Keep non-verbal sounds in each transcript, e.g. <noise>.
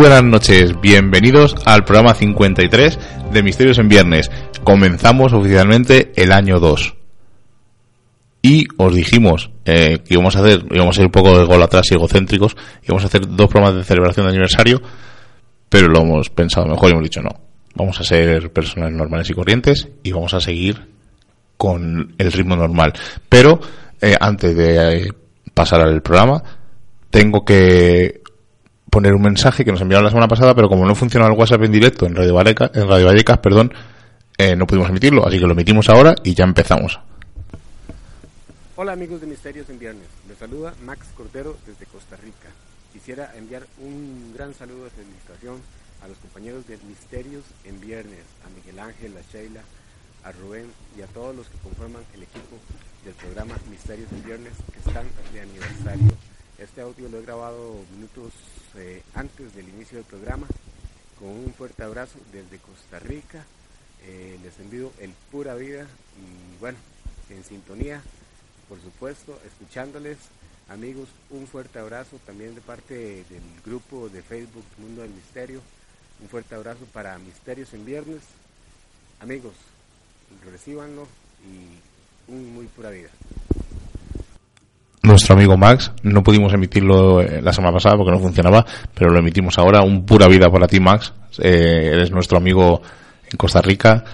Buenas noches, bienvenidos al programa 53 de Misterios en Viernes. Comenzamos oficialmente el año 2. Y os dijimos eh, que íbamos a hacer, íbamos a ir un poco de gol atrás y egocéntricos, íbamos a hacer dos programas de celebración de aniversario, pero lo hemos pensado mejor y hemos dicho no. Vamos a ser personas normales y corrientes y vamos a seguir con el ritmo normal. Pero eh, antes de eh, pasar al programa, tengo que poner un mensaje que nos enviaron la semana pasada, pero como no funcionó el WhatsApp en directo en Radio Vallecas, en Radio Vallecas, perdón, eh, no pudimos emitirlo, así que lo emitimos ahora y ya empezamos. Hola amigos de Misterios en Viernes, les saluda Max Cordero desde Costa Rica. Quisiera enviar un gran saludo de felicitación a los compañeros de Misterios en Viernes, a Miguel Ángel, a Sheila, a Rubén y a todos los que conforman el equipo del programa Misterios en Viernes que están de aniversario. Este audio lo he grabado minutos eh, antes del inicio del programa con un fuerte abrazo desde Costa Rica. Eh, les envío el pura vida y bueno, en sintonía, por supuesto, escuchándoles. Amigos, un fuerte abrazo también de parte del grupo de Facebook Mundo del Misterio. Un fuerte abrazo para Misterios en Viernes. Amigos, recíbanlo y un muy pura vida nuestro amigo Max. No pudimos emitirlo eh, la semana pasada porque no funcionaba, pero lo emitimos ahora. Un pura vida para ti, Max. Eh, eres nuestro amigo en Costa Rica.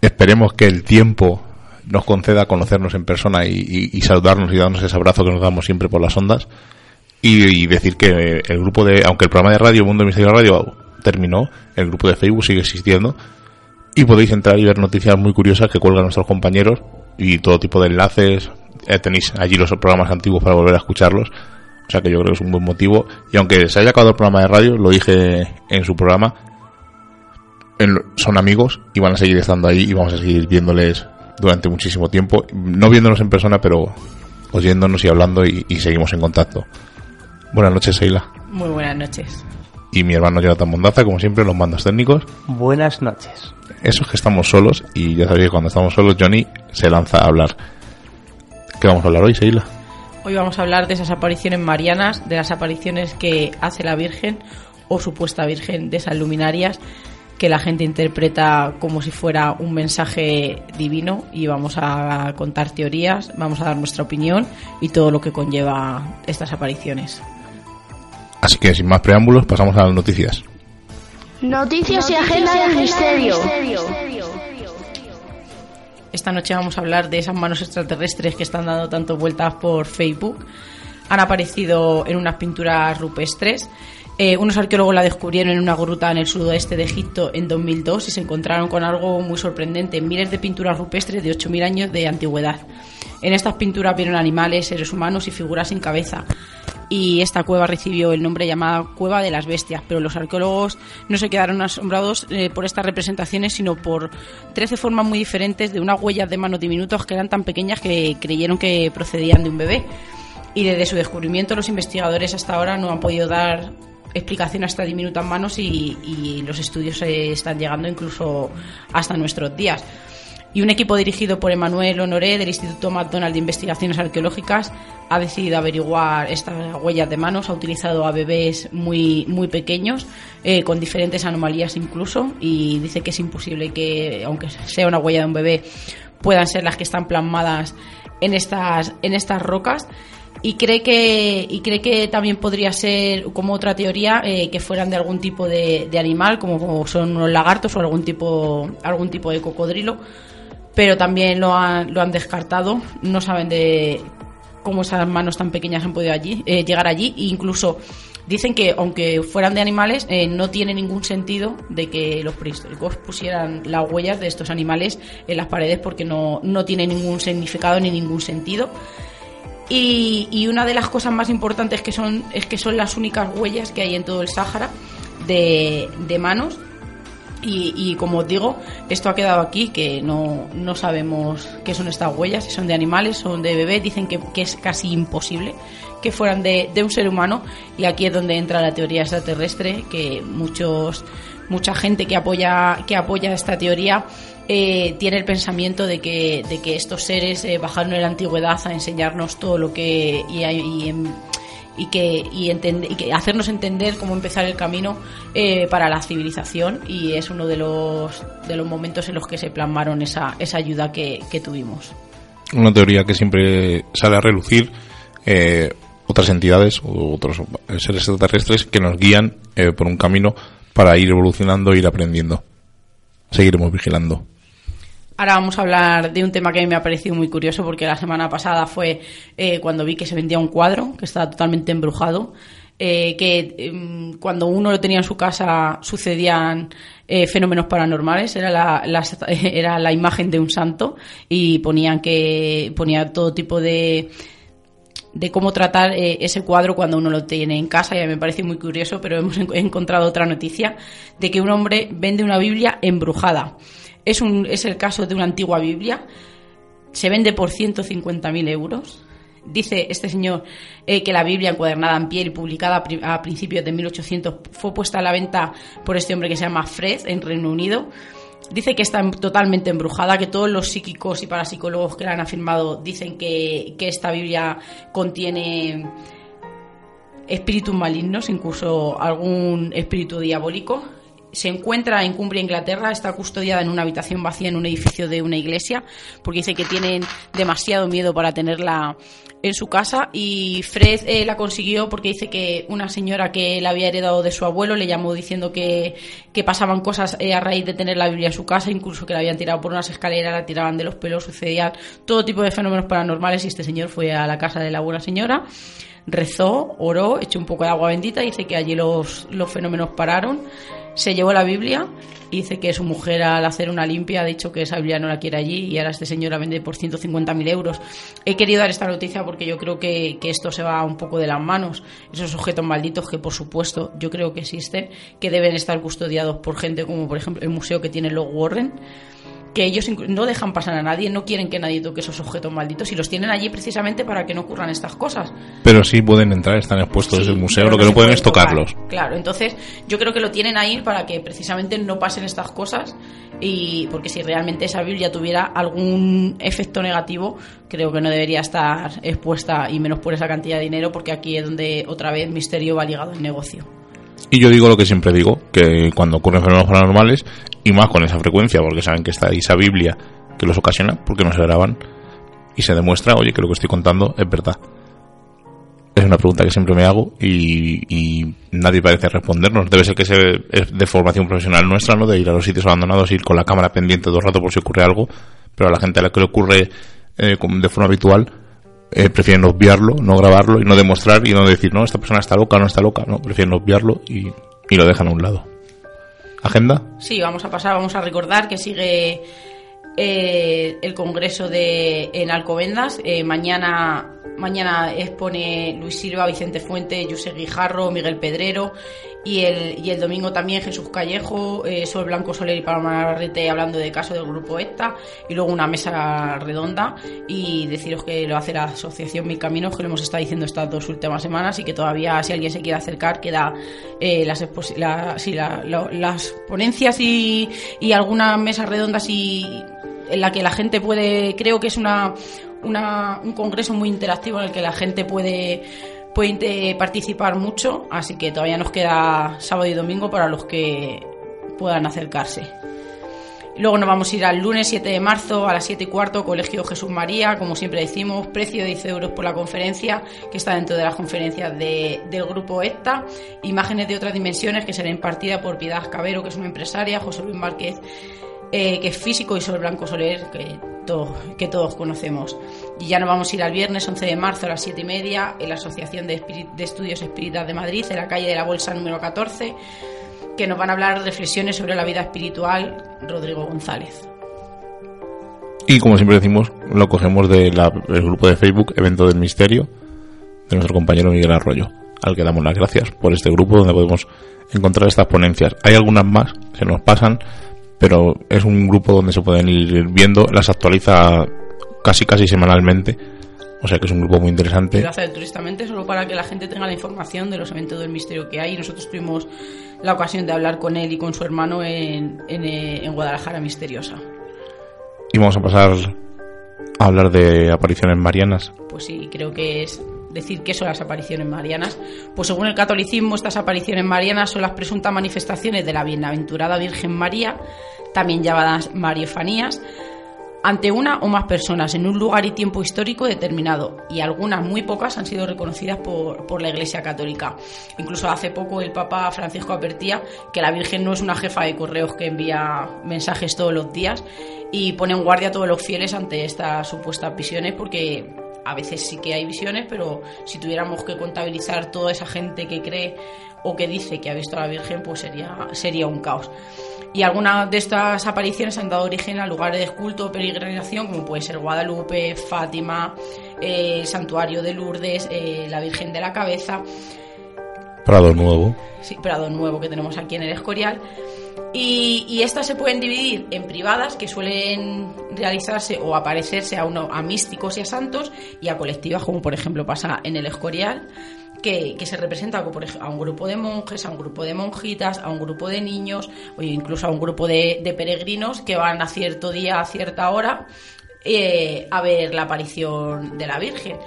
Esperemos que el tiempo nos conceda conocernos en persona y, saludarnos y darnos ese abrazo que nos damos siempre por las ondas. Y, decir que el grupo de, aunque el programa de radio Mundo Misterio Radio terminó, el grupo de Facebook sigue existiendo y podéis entrar y ver noticias muy curiosas que cuelgan nuestros compañeros y todo tipo de enlaces, tenéis allí los programas antiguos para volver a escucharlos. O sea que yo creo que es un buen motivo. Y aunque se haya acabado el programa de radio, lo dije en su programa, son amigos y van a seguir estando ahí y vamos a seguir viéndoles durante muchísimo tiempo. No viéndonos en persona, pero oyéndonos y hablando y, seguimos en contacto. Buenas noches, Seila. Muy buenas noches. Y mi hermano Jonathan Mondaza, como siempre, los mandos técnicos. Buenas noches. Eso es que estamos solos y ya sabéis que cuando estamos solos Johnny se lanza a hablar. ¿Qué vamos a hablar hoy, Seila? Hoy vamos a hablar de esas apariciones marianas, de las apariciones que hace la Virgen o supuesta Virgen de esas luminarias que la gente interpreta como si fuera un mensaje divino y vamos a contar teorías, vamos a dar nuestra opinión y todo lo que conlleva estas apariciones. Así que sin más preámbulos pasamos a las noticias. Noticias, y agenda del misterio. Esta noche vamos a hablar de esas manos extraterrestres que están dando tanto vueltas por Facebook. Han aparecido en unas pinturas rupestres. Eh, unos arqueólogos la descubrieron en una gruta en el sudoeste de Egipto en 2002 y se encontraron con algo muy sorprendente, miles de pinturas rupestres de 8.000 años de antigüedad. En estas pinturas vieron animales, seres humanos y figuras sin cabeza y esta cueva recibió el nombre llamada Cueva de las Bestias, pero los arqueólogos no se quedaron asombrados eh, por estas representaciones, sino por 13 formas muy diferentes de unas huellas de manos diminutos que eran tan pequeñas que creyeron que procedían de un bebé. Y desde su descubrimiento los investigadores hasta ahora no han podido dar explicación a estas diminutas manos y, y los estudios están llegando incluso hasta nuestros días. Y un equipo dirigido por Emanuel Honoré del Instituto McDonald de Investigaciones Arqueológicas ha decidido averiguar estas huellas de manos, ha utilizado a bebés muy, muy pequeños, eh, con diferentes anomalías incluso, y dice que es imposible que, aunque sea una huella de un bebé, puedan ser las que están plasmadas en estas, en estas rocas y cree que y cree que también podría ser como otra teoría eh, que fueran de algún tipo de, animal como son los lagartos o algún tipo algún tipo de cocodrilo pero también lo han, lo han descartado. No saben de cómo esas manos tan pequeñas han podido allí, eh, llegar allí. E incluso dicen que, aunque fueran de animales, eh, no tiene ningún sentido de que los prehistóricos pusieran las huellas de estos animales en las paredes porque no, no tiene ningún significado ni ningún sentido. Y, y, una de las cosas más importantes que son es que son las únicas huellas que hay en todo el Sáhara de, de manos. Y, como os digo, esto ha quedado aquí, que no, no, sabemos qué son estas huellas, si son de animales, son de bebés, dicen que, que es casi imposible que fueran de, de, un ser humano. Y aquí es donde entra la teoría extraterrestre, que muchos, mucha gente que apoya, que apoya esta teoría eh, tiene el pensamiento de que, de que estos seres eh, bajaron en la antigüedad a enseñarnos todo lo que... Y, y, que, y, hacernos entender cómo empezar el camino eh, para la civilización y es uno de los, de los momentos en los que se plasmaron esa, esa ayuda que, tuvimos. Una teoría que siempre sale a relucir eh, otras entidades u otros seres extraterrestres que nos guían eh, por un camino para ir evolucionando ir aprendiendo. Seguiremos vigilando. Ahora vamos a hablar de un tema que a mí me ha parecido muy curioso porque la semana pasada fue eh, cuando vi que se vendía un cuadro que estaba totalmente embrujado. Eh, que em, cuando uno lo tenía en su casa sucedían eh, fenómenos paranormales, era la, <laughs> era la imagen de un santo y ponían que ponía todo tipo de de cómo tratar ese cuadro cuando uno lo tiene en casa y me parece muy curioso, pero hemos encontrado otra noticia de que un hombre vende una Biblia embrujada. Es, un, es el caso de una antigua Biblia. Se vende por 150.000 euros. Dice este señor eh, que la Biblia encuadernada en piel y publicada a principios de 1800 fue puesta a la venta por este hombre que se llama Fred en Reino Unido. Dice que está totalmente embrujada, que todos los psíquicos y parapsicólogos que la han afirmado dicen que, que esta Biblia contiene espíritus malignos, incluso algún espíritu diabólico se encuentra en Cumbria, Inglaterra, está custodiada en una habitación vacía en un edificio de una iglesia, porque dice que tienen demasiado miedo para tenerla en su casa y Fred eh, la consiguió porque dice que una señora que la había heredado de su abuelo le llamó diciendo que, pasaban cosas eh, a raíz de tener la Biblia en su casa, incluso que la habían tirado por unas escaleras, la tiraban de los pelos, sucedían todo tipo de fenómenos paranormales y este señor fue a la casa de la buena señora rezó, oró, echó un poco de agua bendita, dice que allí los, los fenómenos pararon se llevó la Biblia y dice que su mujer al hacer una limpia ha dicho que esa Biblia no la quiere allí y ahora este señor la vende por 150.000 euros. He querido dar esta noticia porque yo creo que, que, esto se va un poco de las manos. Esos objetos malditos que por supuesto yo creo que existen, que deben estar custodiados por gente como por ejemplo el museo que tiene los Warren que ellos no dejan pasar a nadie, no quieren que nadie toque esos objetos malditos y los tienen allí precisamente para que no ocurran estas cosas. Pero sí pueden entrar, están expuestos desde el museo, lo que no, pueden es tocarlos. Claro, entonces yo creo que lo tienen ahí para que precisamente no pasen estas cosas y porque si realmente esa Biblia tuviera algún efecto negativo, creo que no debería estar expuesta y menos por esa cantidad de dinero porque aquí es donde otra vez misterio va ligado al negocio. Y yo digo lo que siempre digo, que cuando ocurren fenómenos paranormales, y más con esa frecuencia, porque saben que está esa Biblia que los ocasiona, porque no se graban, y se demuestra, oye, que lo que estoy contando es verdad. Es una pregunta que siempre me hago y, nadie parece respondernos. Debe ser que es de formación profesional nuestra, ¿no? De ir a los sitios abandonados, ir con la cámara pendiente todo el rato por si ocurre algo, pero a la gente a la que le ocurre eh, de forma habitual, eh, prefieren obviarlo, no grabarlo y no demostrar y no decir, no, esta persona está loca, no está loca, no, prefieren obviarlo y, y lo dejan a un lado. ¿Agenda? Sí, vamos a pasar, vamos a recordar que sigue eh, el congreso de en Alcobendas. Eh, mañana mañana expone Luis Silva, Vicente Fuente, José Guijarro, Miguel Pedrero y el, y el domingo también Jesús Callejo, eh, Sol Blanco Soler y Paloma Narrete hablando del caso del grupo ETA y luego una mesa redonda y deciros que lo hace la asociación Mil Caminos que lo hemos estado diciendo estas dos últimas semanas y que todavía si alguien se quiere acercar queda las, las ponencias y, y algunas mesas redondas y en la que la gente puede, creo que es una, un congreso muy interactivo en el que la gente puede, puede participar mucho, así que todavía nos queda sábado y domingo para los que puedan acercarse. Luego nos vamos a ir al lunes 7 de marzo a las 7 y cuarto, Colegio Jesús María, como siempre decimos, precio de 10 euros por la conferencia, que está dentro de las conferencias de, del grupo ECTA. Imágenes de otras dimensiones que será impartida por Piedad Cabero, que es una empresaria, José Luis Márquez eh, que es físico y Sol Blanco Soler, que, que todos conocemos. Y ya nos vamos a ir al viernes 11 de marzo a las 7 y media en la Asociación de, Estudios Espíritas de Madrid, en la calle de la Bolsa número 14, que nos van a hablar reflexiones sobre la vida espiritual Rodrigo González. Y como siempre decimos, lo cogemos del grupo de Facebook Evento del Misterio de nuestro compañero Miguel Arroyo, al que damos las gracias por este grupo donde podemos encontrar estas ponencias. Hay algunas más que nos pasan, pero es un grupo donde se pueden ir viendo, las actualiza casi casi semanalmente. O sea que es un grupo muy interesante. Lo hace altruistamente solo para que la gente tenga la información de los eventos del misterio que hay. Nosotros tuvimos la ocasión de hablar con él y con su hermano en, en, eh, en Guadalajara Misteriosa. Y vamos a pasar a hablar de apariciones marianas. Pues sí, creo que es decir qué son las apariciones marianas. Pues según el catolicismo, estas apariciones marianas son las presuntas manifestaciones de la bienaventurada Virgen María, también llamadas mariofanías, ante una o más personas en un lugar y tiempo histórico determinado y algunas muy pocas han sido reconocidas por, por, la Iglesia Católica. Incluso hace poco el Papa Francisco advertía que la Virgen no es una jefa de correos que envía mensajes todos los días y pone en guardia a todos los fieles ante estas supuestas visiones porque a veces sí que hay visiones, pero si tuviéramos que contabilizar toda esa gente que cree o que dice que ha visto a la Virgen, pues sería, sería un caos. Y algunas de estas apariciones han dado origen a lugares de culto o peregrinación, como puede ser Guadalupe, Fátima, eh, el Santuario de Lourdes, eh, la Virgen de la Cabeza. Prado Nuevo. Sí, Prado Nuevo que tenemos aquí en el Escorial. Y, estas se pueden dividir en privadas, que suelen realizarse o aparecerse a, uno, a místicos y a santos, y a colectivas, como por ejemplo pasa en el Escorial, que, se representa a un grupo de monjes, a un grupo de monjitas, a un grupo de niños, o incluso a un grupo de, de peregrinos que van a cierto día, a cierta hora, eh, a ver la aparición de la Virgen.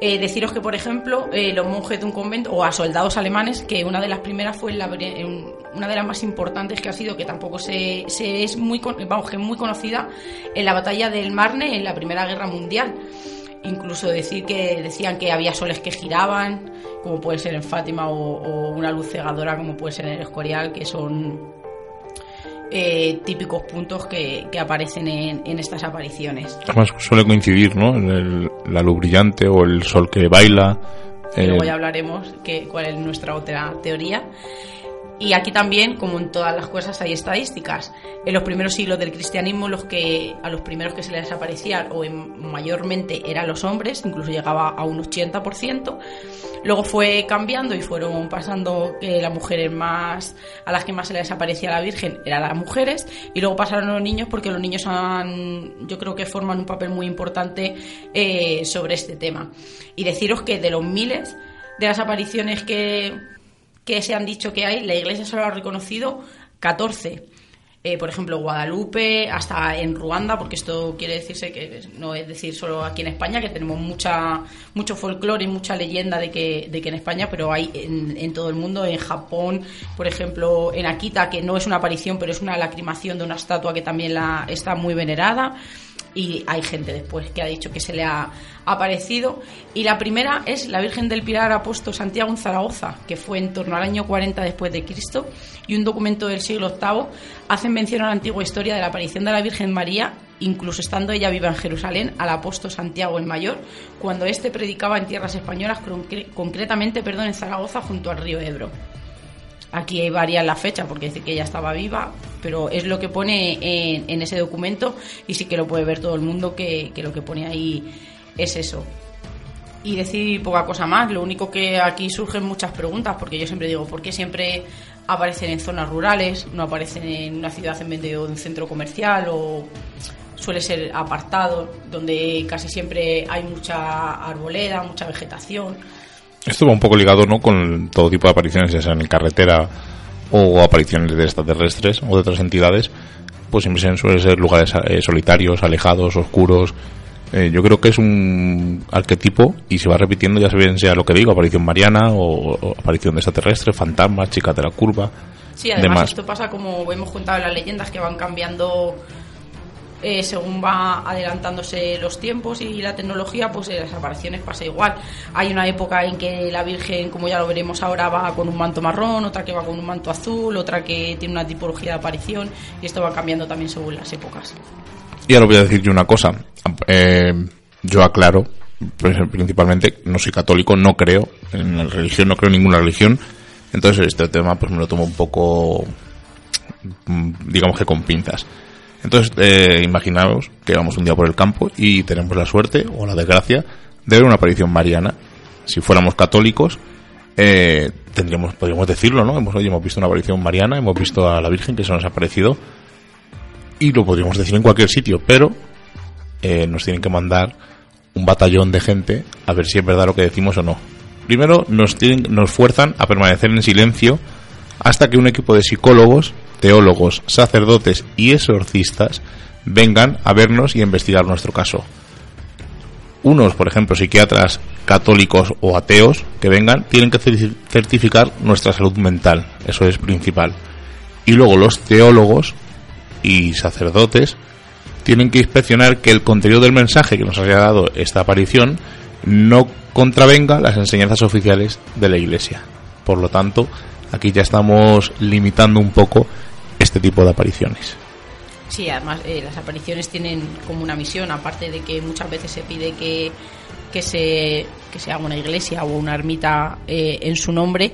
Eh, deciros que, por ejemplo, eh, los monjes de un convento o a soldados alemanes, que una de las primeras fue la, una de las más importantes que ha sido, que tampoco se, es muy, vamos, que muy conocida, en la batalla del Marne en la Primera Guerra Mundial. Incluso decir que decían que había soles que giraban, como puede ser en Fátima, o, o una luz cegadora, como puede ser en el Escorial, que son eh, típicos puntos que, que aparecen en, en, estas apariciones. Además suele coincidir, ¿no? El, la luz brillante o el sol que baila. Eh... Luego ya hablaremos que, cuál es nuestra otra teoría. Y aquí también, como en todas las cosas, hay estadísticas. En los primeros siglos del cristianismo, los que, a los primeros que se les aparecía, o en, mayormente eran los hombres, incluso llegaba a un 80%. Luego fue cambiando y fueron pasando que las mujeres más, a las que más se les aparecía la Virgen eran las mujeres, y luego pasaron los niños porque los niños yo creo que forman un papel muy importante eh, sobre este tema. Y deciros que de los miles de las apariciones que que se han dicho que hay, la Iglesia solo ha reconocido 14. Eh, por ejemplo, Guadalupe, hasta en Ruanda, porque esto quiere decirse que no es decir solo aquí en España, que tenemos mucha mucho folclore y mucha leyenda de que, de que en España, pero hay en, todo el mundo, en Japón, por ejemplo, en Akita, que no es una aparición, pero es una lacrimación de una estatua que también la, está muy venerada y hay gente después que ha dicho que se le ha aparecido. Y la primera es la Virgen del Pilar ha puesto Santiago en Zaragoza, que fue en torno al año 40 después de Cristo, y un documento del siglo VIII hace mención a la antigua historia de la aparición de la Virgen María, incluso estando ella viva en Jerusalén, al apóstol Santiago el Mayor, cuando éste predicaba en tierras españolas, concretamente perdón, en Zaragoza, junto al río Ebro. Aquí varias la fecha porque dice que ella estaba viva, pero es lo que pone en, en, ese documento y sí que lo puede ver todo el mundo que, que, lo que pone ahí es eso. Y decir poca cosa más, lo único que aquí surgen muchas preguntas, porque yo siempre digo, ¿por qué siempre aparecen en zonas rurales, no aparecen en una ciudad en medio de un centro comercial o suele ser apartado, donde casi siempre hay mucha arboleda, mucha vegetación? Esto va un poco ligado ¿no? con todo tipo de apariciones, en carretera o apariciones de extraterrestres o de otras entidades, pues siempre suelen ser lugares eh, solitarios, alejados, oscuros. Eh, yo creo que es un arquetipo y se va repitiendo, ya bien sea lo que digo, aparición mariana o, o aparición de extraterrestre, fantasma, chica de la curva. Sí, además demás. esto pasa como hemos contado en las leyendas que van cambiando eh, según va adelantándose los tiempos y la tecnología, pues en las apariciones pasa igual. Hay una época en que la Virgen, como ya lo veremos ahora, va con un manto marrón, otra que va con un manto azul, otra que tiene una tipología de aparición y esto va cambiando también según las épocas. Y ahora voy a decir yo una cosa. Eh, yo aclaro, pues, principalmente, no soy católico, no creo en la religión, no creo en ninguna religión. Entonces este tema pues me lo tomo un poco, mm, digamos que con pinzas. Entonces, eh, imaginaos que vamos un día por el campo y tenemos la suerte o la desgracia de ver una aparición mariana. Si fuéramos católicos, eh, tendríamos, podríamos decirlo, ¿no? Hemos, oye, hemos visto una aparición mariana, hemos visto a la Virgen que se nos ha aparecido y lo podríamos decir en cualquier sitio, pero eh, nos tienen que mandar un batallón de gente a ver si es verdad lo que decimos o no. Primero nos, tienen, nos fuerzan a permanecer en silencio hasta que un equipo de psicólogos teólogos, sacerdotes y exorcistas vengan a vernos y a investigar nuestro caso. unos, por ejemplo, psiquiatras católicos o ateos que vengan, tienen que certificar nuestra salud mental. Eso es principal. Y luego los teólogos y sacerdotes tienen que inspeccionar que el contenido del mensaje que nos haya dado esta aparición no contravenga las enseñanzas oficiales de la Iglesia. Por lo tanto, aquí ya estamos limitando un poco este tipo de apariciones. Sí, además eh, las apariciones tienen como una misión, aparte de que muchas veces se pide que, que, se, que se haga una iglesia o una ermita eh, en su nombre,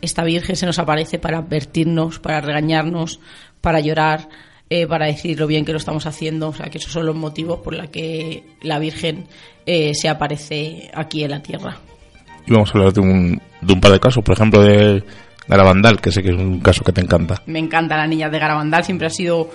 esta Virgen se nos aparece para advertirnos, para regañarnos, para llorar, eh, para decir lo bien que lo estamos haciendo. O sea, que esos son los motivos por los que la Virgen se aparece aquí en la tierra. Y vamos a hablar de un, de un par de casos, por ejemplo, de Garabandal, que sé que es un caso que te encanta. Me encanta la niña de Garabandal, siempre ha sido...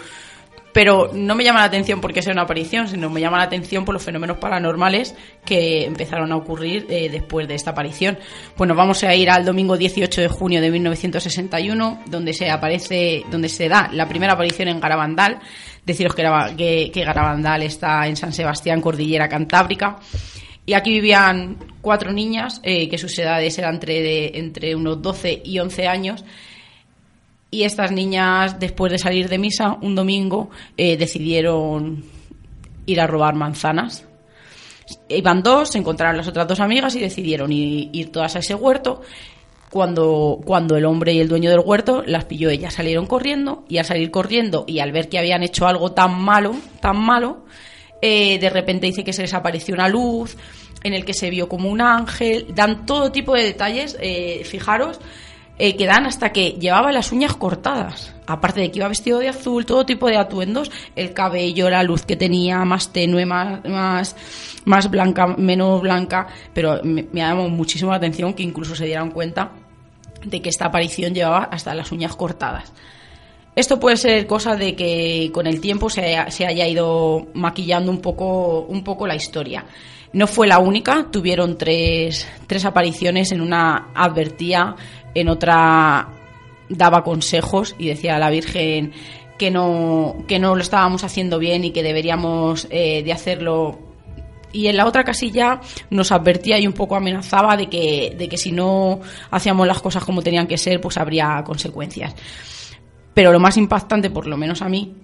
Pero no me llama la atención porque sea una aparición, sino me llama la atención por los fenómenos paranormales que empezaron a ocurrir eh, después de esta aparición. Bueno, vamos a ir al domingo 18 de junio de 1961, donde se aparece, donde se da la primera aparición en Garabandal. Deciros que, Garabandal está en San Sebastián, Cordillera Cantábrica. Y aquí vivían cuatro niñas, eh, que sus edades eran entre, entre unos 12 y 11 años. Y estas niñas, después de salir de misa un domingo, eh, decidieron ir a robar manzanas. Iban dos, se encontraron las otras dos amigas y decidieron ir, ir, todas a ese huerto. Cuando, cuando el hombre y el dueño del huerto las pilló, ellas salieron corriendo y al salir corriendo y al ver que habían hecho algo tan malo, tan malo, eh, de repente dice que se les apareció una luz, en el que se vio como un ángel, dan todo tipo de detalles, eh, fijaros, eh, que dan hasta que llevaba las uñas cortadas, aparte de que iba vestido de azul, todo tipo de atuendos, el cabello, la luz que tenía, más tenue, más, más, más blanca, menos blanca, pero me, me llamó muchísimo la atención que incluso se dieran cuenta de que esta aparición llevaba hasta las uñas cortadas. Esto puede ser cosa de que con el tiempo se haya, ido maquillando un poco, un poco la historia. No fue la única, tuvieron tres, tres apariciones, en una advertía, en otra daba consejos y decía a la Virgen que no, que no lo estábamos haciendo bien y que deberíamos eh, de hacerlo y en la otra casilla nos advertía y un poco amenazaba de que, de que si no hacíamos las cosas como tenían que ser, pues habría consecuencias. Pero lo más impactante, por lo menos a mí,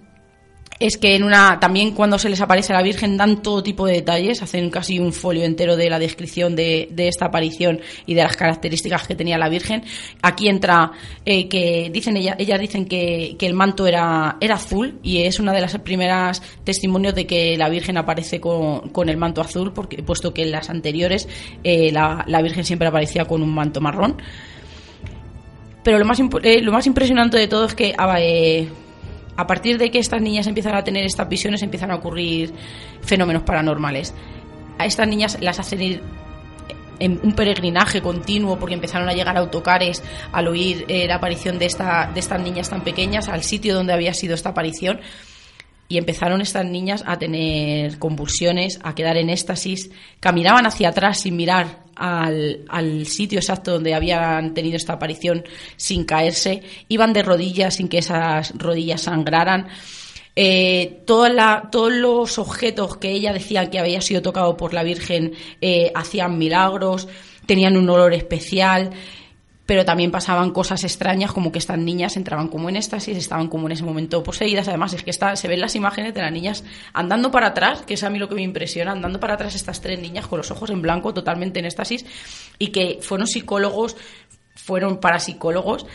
es que en una también cuando se les aparece a la Virgen dan todo tipo de detalles, hacen casi un folio entero de la descripción de, esta aparición y de las características que tenía la Virgen. Aquí entra eh, que dicen ellas, ellas dicen que, el manto era, era azul y es una de las primeras testimonios de que la Virgen aparece con, el manto azul, porque puesto que en las anteriores eh, la, la Virgen siempre aparecía con un manto marrón. Pero lo más, eh, lo más impresionante de todo es que ah, a partir de que estas niñas empiezan a tener estas visiones, empiezan a ocurrir fenómenos paranormales. A estas niñas las hacen ir en un peregrinaje continuo porque empezaron a llegar autocares al oír eh, la aparición de, esta, de estas niñas tan pequeñas, al sitio donde había sido esta aparición y empezaron estas niñas a tener convulsiones, a quedar en éxtasis, caminaban hacia atrás sin mirar al, al, sitio exacto donde habían tenido esta aparición sin caerse, iban de rodillas sin que esas rodillas sangraran. Eh, toda todos los objetos que ella decía que había sido tocado por la Virgen eh, hacían milagros, tenían un olor especial pero también pasaban cosas extrañas como que estas niñas entraban como en éxtasis, estaban como en ese momento poseídas. Además, es que está, se ven las imágenes de las niñas andando para atrás, que es a mí lo que me impresiona, andando para atrás estas tres niñas con los ojos en blanco, totalmente en éxtasis, y que fueron psicólogos, fueron parapsicólogos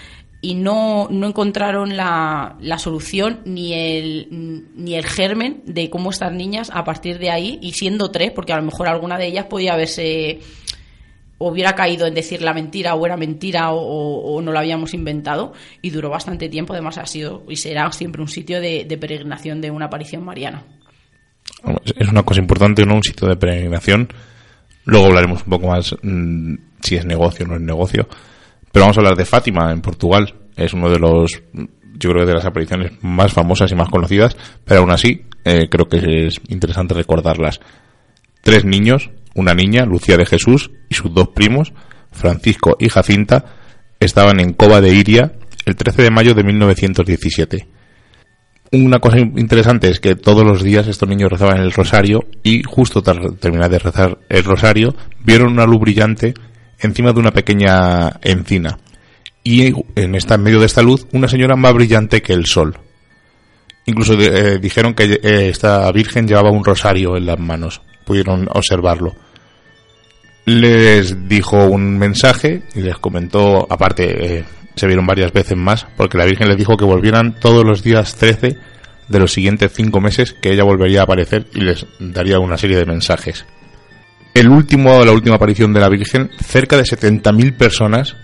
y no, no encontraron la, la, solución ni el, ni el germen de cómo estas niñas a partir de ahí, y siendo tres, porque a lo mejor alguna de ellas podía haberse hubiera caído en decir la mentira o era mentira o, no lo habíamos inventado y duró bastante tiempo. Además, ha sido y será siempre un sitio de, peregrinación de una aparición mariana. Es una cosa importante, ¿no? Un sitio de peregrinación. Luego hablaremos un poco más mm, si es negocio o no es negocio. Pero vamos a hablar de Fátima en Portugal. Es uno de los, yo creo, de las apariciones más famosas y más conocidas. Pero aún así, eh, creo que es interesante recordarlas. Tres niños una niña, Lucía de Jesús, y sus dos primos, Francisco y Jacinta, estaban en Cova de Iria el 13 de mayo de 1917. Una cosa interesante es que todos los días estos niños rezaban el rosario y justo tras terminar de rezar el rosario vieron una luz brillante encima de una pequeña encina y en, esta, en medio de esta luz una señora más brillante que el sol. Incluso eh, dijeron que eh, esta virgen llevaba un rosario en las manos. Pudieron observarlo. Les dijo un mensaje y les comentó, aparte, eh, se vieron varias veces más, porque la Virgen les dijo que volvieran todos los días 13 de los siguientes cinco meses, que ella volvería a aparecer y les daría una serie de mensajes. El último, la última aparición de la Virgen, cerca de 70.000 personas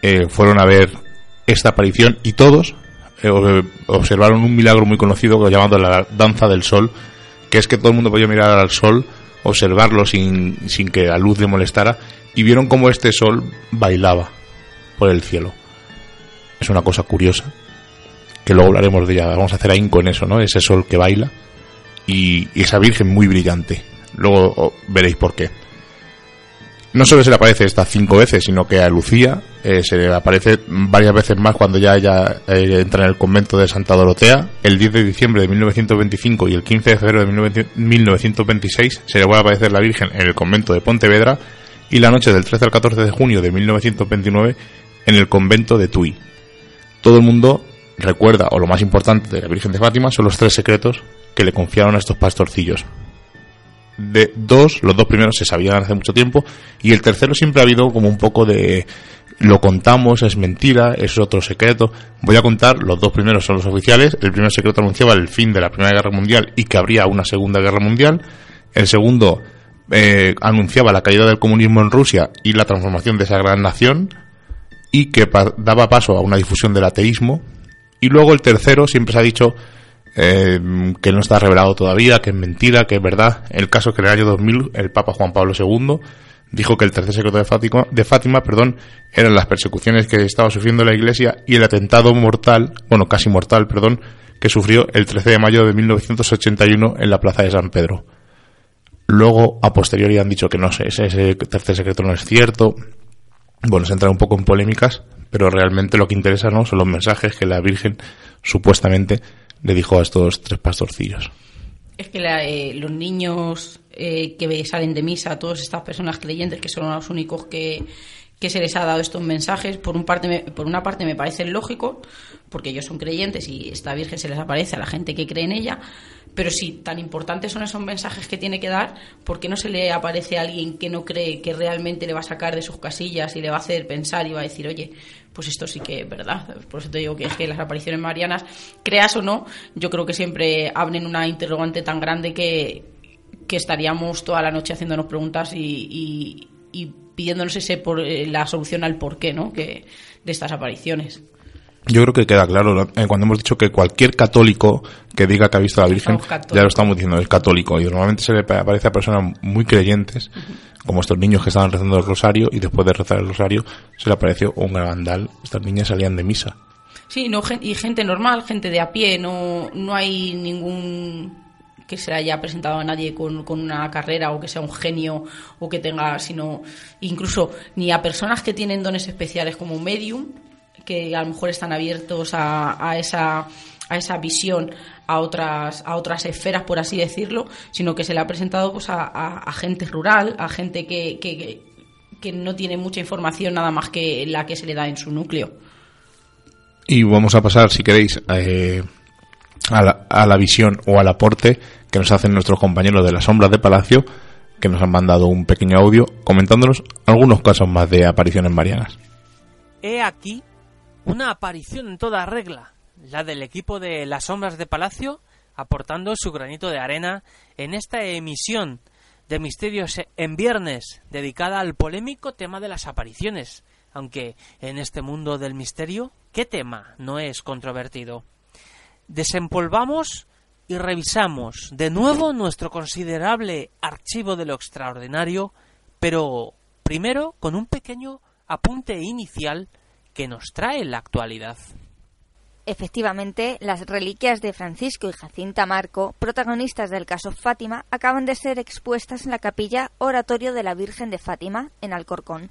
eh, fueron a ver esta aparición y todos observaron un milagro muy conocido llamado la danza del sol, que es que todo el mundo podía mirar al sol, observarlo sin, sin que la luz le molestara, y vieron cómo este sol bailaba por el cielo. Es una cosa curiosa, que luego hablaremos de ella. Vamos a hacer ahí con eso, ¿no? Ese sol que baila y, esa virgen muy brillante. Luego veréis por qué no solo se le aparece estas cinco veces, sino que a Lucía eh, se le aparece varias veces más cuando ya ella eh, entra en el convento de Santa Dorotea. El 10 de diciembre de 1925 y el 15 de febrero de 1926 se le vuelve a aparecer la Virgen en el convento de Pontevedra y la noche del 13 al 14 de junio de 1929 en el convento de Tui. Todo el mundo recuerda, o lo más importante de la Virgen de Fátima, son los tres secretos que le confiaron a estos pastorcillos de dos, los dos primeros se sabían hace mucho tiempo, y el tercero siempre ha habido como un poco de lo contamos, es mentira, es otro secreto. Voy a contar, los dos primeros son los oficiales. El primer secreto anunciaba el fin de la Primera Guerra Mundial y que habría una Segunda Guerra Mundial. El segundo eh, anunciaba la caída del comunismo en Rusia y la transformación de esa gran nación y que daba paso a una difusión del ateísmo. Y luego el tercero siempre se ha dicho eh, que no está revelado todavía, que es mentira, que es verdad. El caso es que en el año 2000 el Papa Juan Pablo II dijo que el tercer secreto de Fátima, de Fátima perdón, eran las persecuciones que estaba sufriendo la Iglesia y el atentado mortal, bueno, casi mortal, perdón, que sufrió el 13 de mayo de 1981 en la plaza de San Pedro. Luego, a posteriori, han dicho que no sé, ese tercer secreto no es cierto. Bueno, se entra un poco en polémicas, pero realmente lo que interesa no son los mensajes que la Virgen supuestamente le dijo a estos tres pastorcillos. Es que eh, los niños eh, que salen de misa, todas estas personas creyentes que son los únicos que, que se les ha dado estos mensajes, por, un parte por una parte me parece lógico, porque ellos son creyentes y esta Virgen se les aparece a la gente que cree en ella, pero si tan importantes son esos mensajes que tiene que dar, ¿por qué no se le aparece a alguien que no cree que realmente le va a sacar de sus casillas y le va a hacer pensar y va a decir, oye, pues esto sí que es verdad? Por eso te digo que es que las apariciones marianas, creas o no, yo creo que siempre abren una interrogante tan grande que, que estaríamos toda la noche haciéndonos preguntas y, y pidiéndonos ese por, eh, la solución al porqué ¿no? que, de estas apariciones. Yo creo que queda claro eh, cuando hemos dicho que cualquier católico que diga que ha visto a la Virgen, ya lo estamos diciendo, es católico. Y normalmente se le aparece a personas muy creyentes, como estos niños que estaban rezando el rosario y después de rezar el rosario se le apareció un grandal. Estas niñas salían de misa. Sí, no, y gente normal, gente de a pie, no, no hay ningún que se haya presentado a nadie con, con, una carrera o que sea un genio o que tenga, sino incluso ni a personas que tienen dones especiales como un medium, que a lo mejor están abiertos a, a esa a esa visión a otras a otras esferas por así decirlo sino que se le ha presentado pues a, gente rural a gente que, que, que no tiene mucha información nada más que la que se le da en su núcleo. Y vamos a pasar si queréis eh, a la, visión o al aporte que nos hacen nuestros compañeros de las sombras de Palacio, que nos han mandado un pequeño audio comentándonos algunos casos más de apariciones marianas. He aquí una aparición en toda regla, la del equipo de las sombras de Palacio, aportando su granito de arena en esta emisión de Misterios en Viernes, dedicada al polémico tema de las apariciones, aunque en este mundo del misterio, ¿qué tema no es controvertido? Desempolvamos y revisamos de nuevo nuestro considerable archivo de lo extraordinario, pero primero con un pequeño apunte inicial que nos trae la actualidad. Efectivamente, las reliquias de Francisco y Jacinta Marco, protagonistas del caso Fátima, acaban de ser expuestas en la capilla Oratorio de la Virgen de Fátima, en Alcorcón.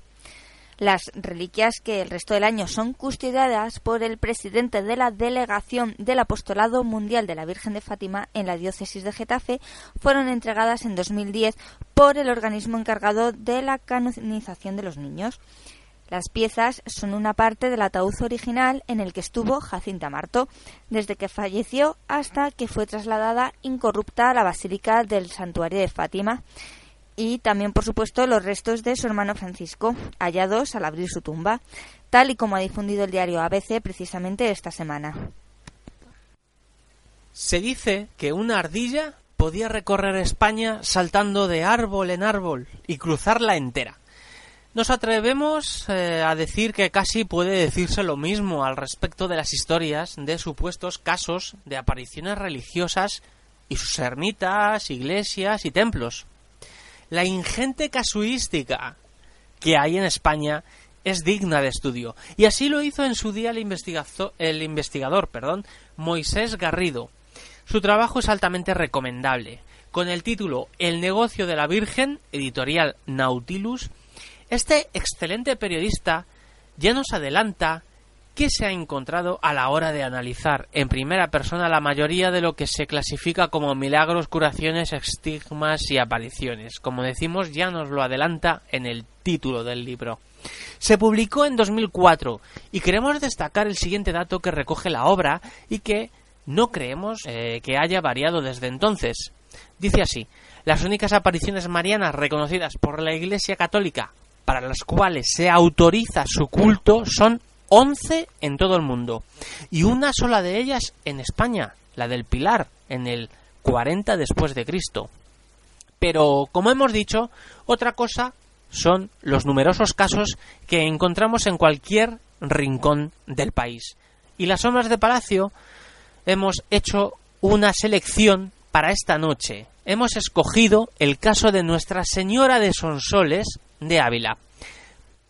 Las reliquias que el resto del año son custodiadas por el presidente de la Delegación del Apostolado Mundial de la Virgen de Fátima en la diócesis de Getafe fueron entregadas en 2010 por el organismo encargado de la canonización de los niños. Las piezas son una parte del ataúd original en el que estuvo Jacinta Marto, desde que falleció hasta que fue trasladada incorrupta a la Basílica del Santuario de Fátima y también, por supuesto, los restos de su hermano Francisco, hallados al abrir su tumba, tal y como ha difundido el diario ABC precisamente esta semana. Se dice que una ardilla podía recorrer España saltando de árbol en árbol y cruzarla entera. Nos atrevemos eh, a decir que casi puede decirse lo mismo al respecto de las historias de supuestos casos de apariciones religiosas y sus ermitas, iglesias y templos. La ingente casuística que hay en España es digna de estudio, y así lo hizo en su día el, el investigador perdón, Moisés Garrido. Su trabajo es altamente recomendable. Con el título El negocio de la Virgen, editorial Nautilus, este excelente periodista ya nos adelanta qué se ha encontrado a la hora de analizar en primera persona la mayoría de lo que se clasifica como milagros, curaciones, estigmas y apariciones. Como decimos, ya nos lo adelanta en el título del libro. Se publicó en 2004 y queremos destacar el siguiente dato que recoge la obra y que no creemos eh, que haya variado desde entonces. Dice así, las únicas apariciones marianas reconocidas por la Iglesia Católica para las cuales se autoriza su culto son 11 en todo el mundo y una sola de ellas en España, la del Pilar, en el 40 después de Cristo. Pero, como hemos dicho, otra cosa son los numerosos casos que encontramos en cualquier rincón del país. Y las sombras de Palacio hemos hecho una selección para esta noche. Hemos escogido el caso de Nuestra Señora de Sonsoles, de Ávila,